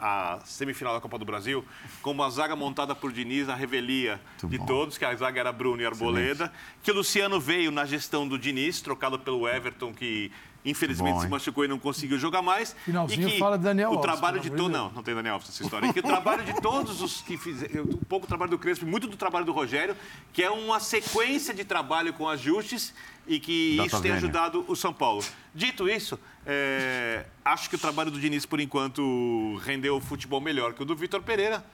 à semifinal da Copa do Brasil com uma zaga montada por Diniz, a revelia de bom. todos, que a zaga era Bruno e Arboleda, que o Luciano veio na gestão do Diniz, trocado pelo Everton, que infelizmente Bom, se hein? machucou e não conseguiu jogar mais. Finalzinho e que fala Daniel o Alves, trabalho de todos. de Não, não tem Daniel Alves nessa história. E que o trabalho de todos os que fizeram. Um pouco o trabalho do Crespo, muito do trabalho do Rogério, que é uma sequência de trabalho com ajustes e que Data isso tem ajudado o São Paulo. Dito isso, é, acho que o trabalho do Diniz, por enquanto, rendeu o futebol melhor que o do Vitor Pereira.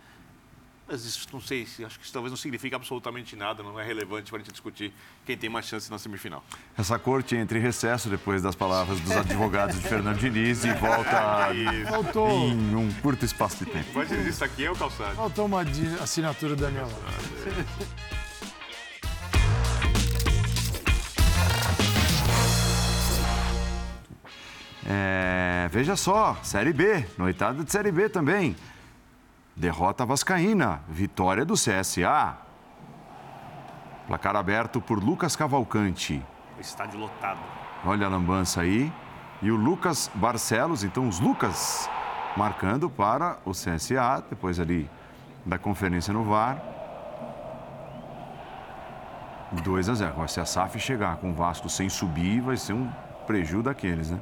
Mas isso não sei, se- acho que isso talvez não signifique absolutamente nada, não é relevante para a gente discutir quem tem mais chance na semifinal. Essa corte entra em recesso depois das palavras dos advogados de Fernando Diniz e volta (laughs) faltou, em um curto espaço de tempo. Mas isso aqui é o calçado. faltou uma assinatura do Daniel Alves. É, veja só, Série B, noitada de Série B também. Derrota vascaína, vitória do CSA. Placar aberto por Lucas Cavalcante. Estádio lotado. Olha a lambança aí. E o Lucas Barcelos, então os Lucas marcando para o CSA, depois ali da conferência no VAR. 2 a 0. Agora, se a SAF chegar com o Vasco sem subir, vai ser um prejuízo daqueles, né?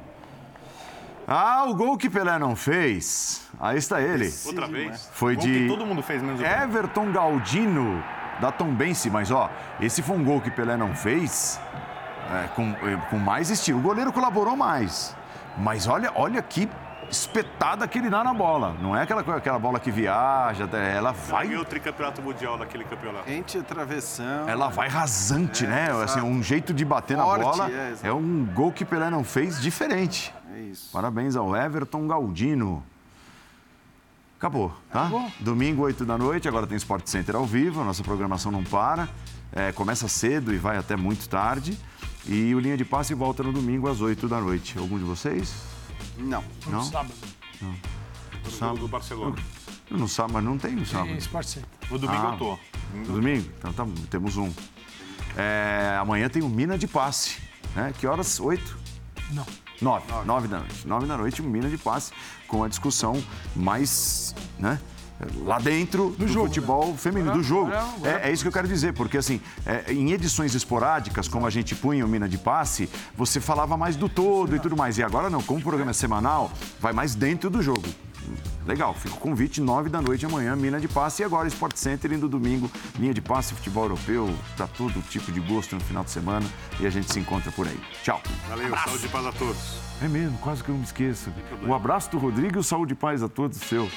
Ah, o gol que Pelé não fez. Aí está ele. Outra vez? Foi Gol de que todo mundo fez menos. Everton Galdino, da Tombense. Mas, ó, esse foi um gol que Pelé não fez é, com, é, com mais estilo. O goleiro colaborou mais. Mas olha, olha que espetada que ele dá na bola. Não é aquela, aquela bola que viaja, ela vai Ganhou o tricampeonato mundial naquele campeonato. Ente a travessão. ela vai rasante, né? exato. Assim, um jeito de bater Forte, na bola. é. É, um gol que Pelé não fez diferente. É isso. Parabéns ao Everton Galdino. Acabou, tá? Domingo, 8 da noite, agora tem Sport Center ao vivo, a nossa programação não para. É, começa cedo e vai até muito tarde. E o Linha de Passe volta no domingo às 8 da noite. Algum de vocês? Não. Não? Sábado. No jogo do Barcelona. Eu não sábado, mas não tem no sábado. Em Sport Center. No domingo Ah. eu tô. No domingo? Então tá, temos um. É, amanhã tem o Mina de Passe. Né? Que horas? 8? Não. 9. 9 da noite. 9 da noite, um Mina de Passe com a discussão mais. Né? Lá dentro do, jogo, futebol feminino, do jogo. agora- agora- É, é isso que eu quero dizer, porque assim, é, em edições esporádicas, como a gente punha o Mina de Passe, você falava mais do todo e tudo mais. E agora não, como o programa é semanal, vai mais dentro do jogo. Legal, fica o convite, 9 da noite amanhã, Mina de Passe. E agora, Sport Center, indo domingo, linha de passe, futebol europeu, tá para todo tipo de gosto no final de semana. E a gente se encontra por aí. Tchau. Valeu, abraço. saúde e paz a todos. É mesmo, quase que eu me esqueço. Um abraço do Rodrigo e saúde e paz a todos, seu.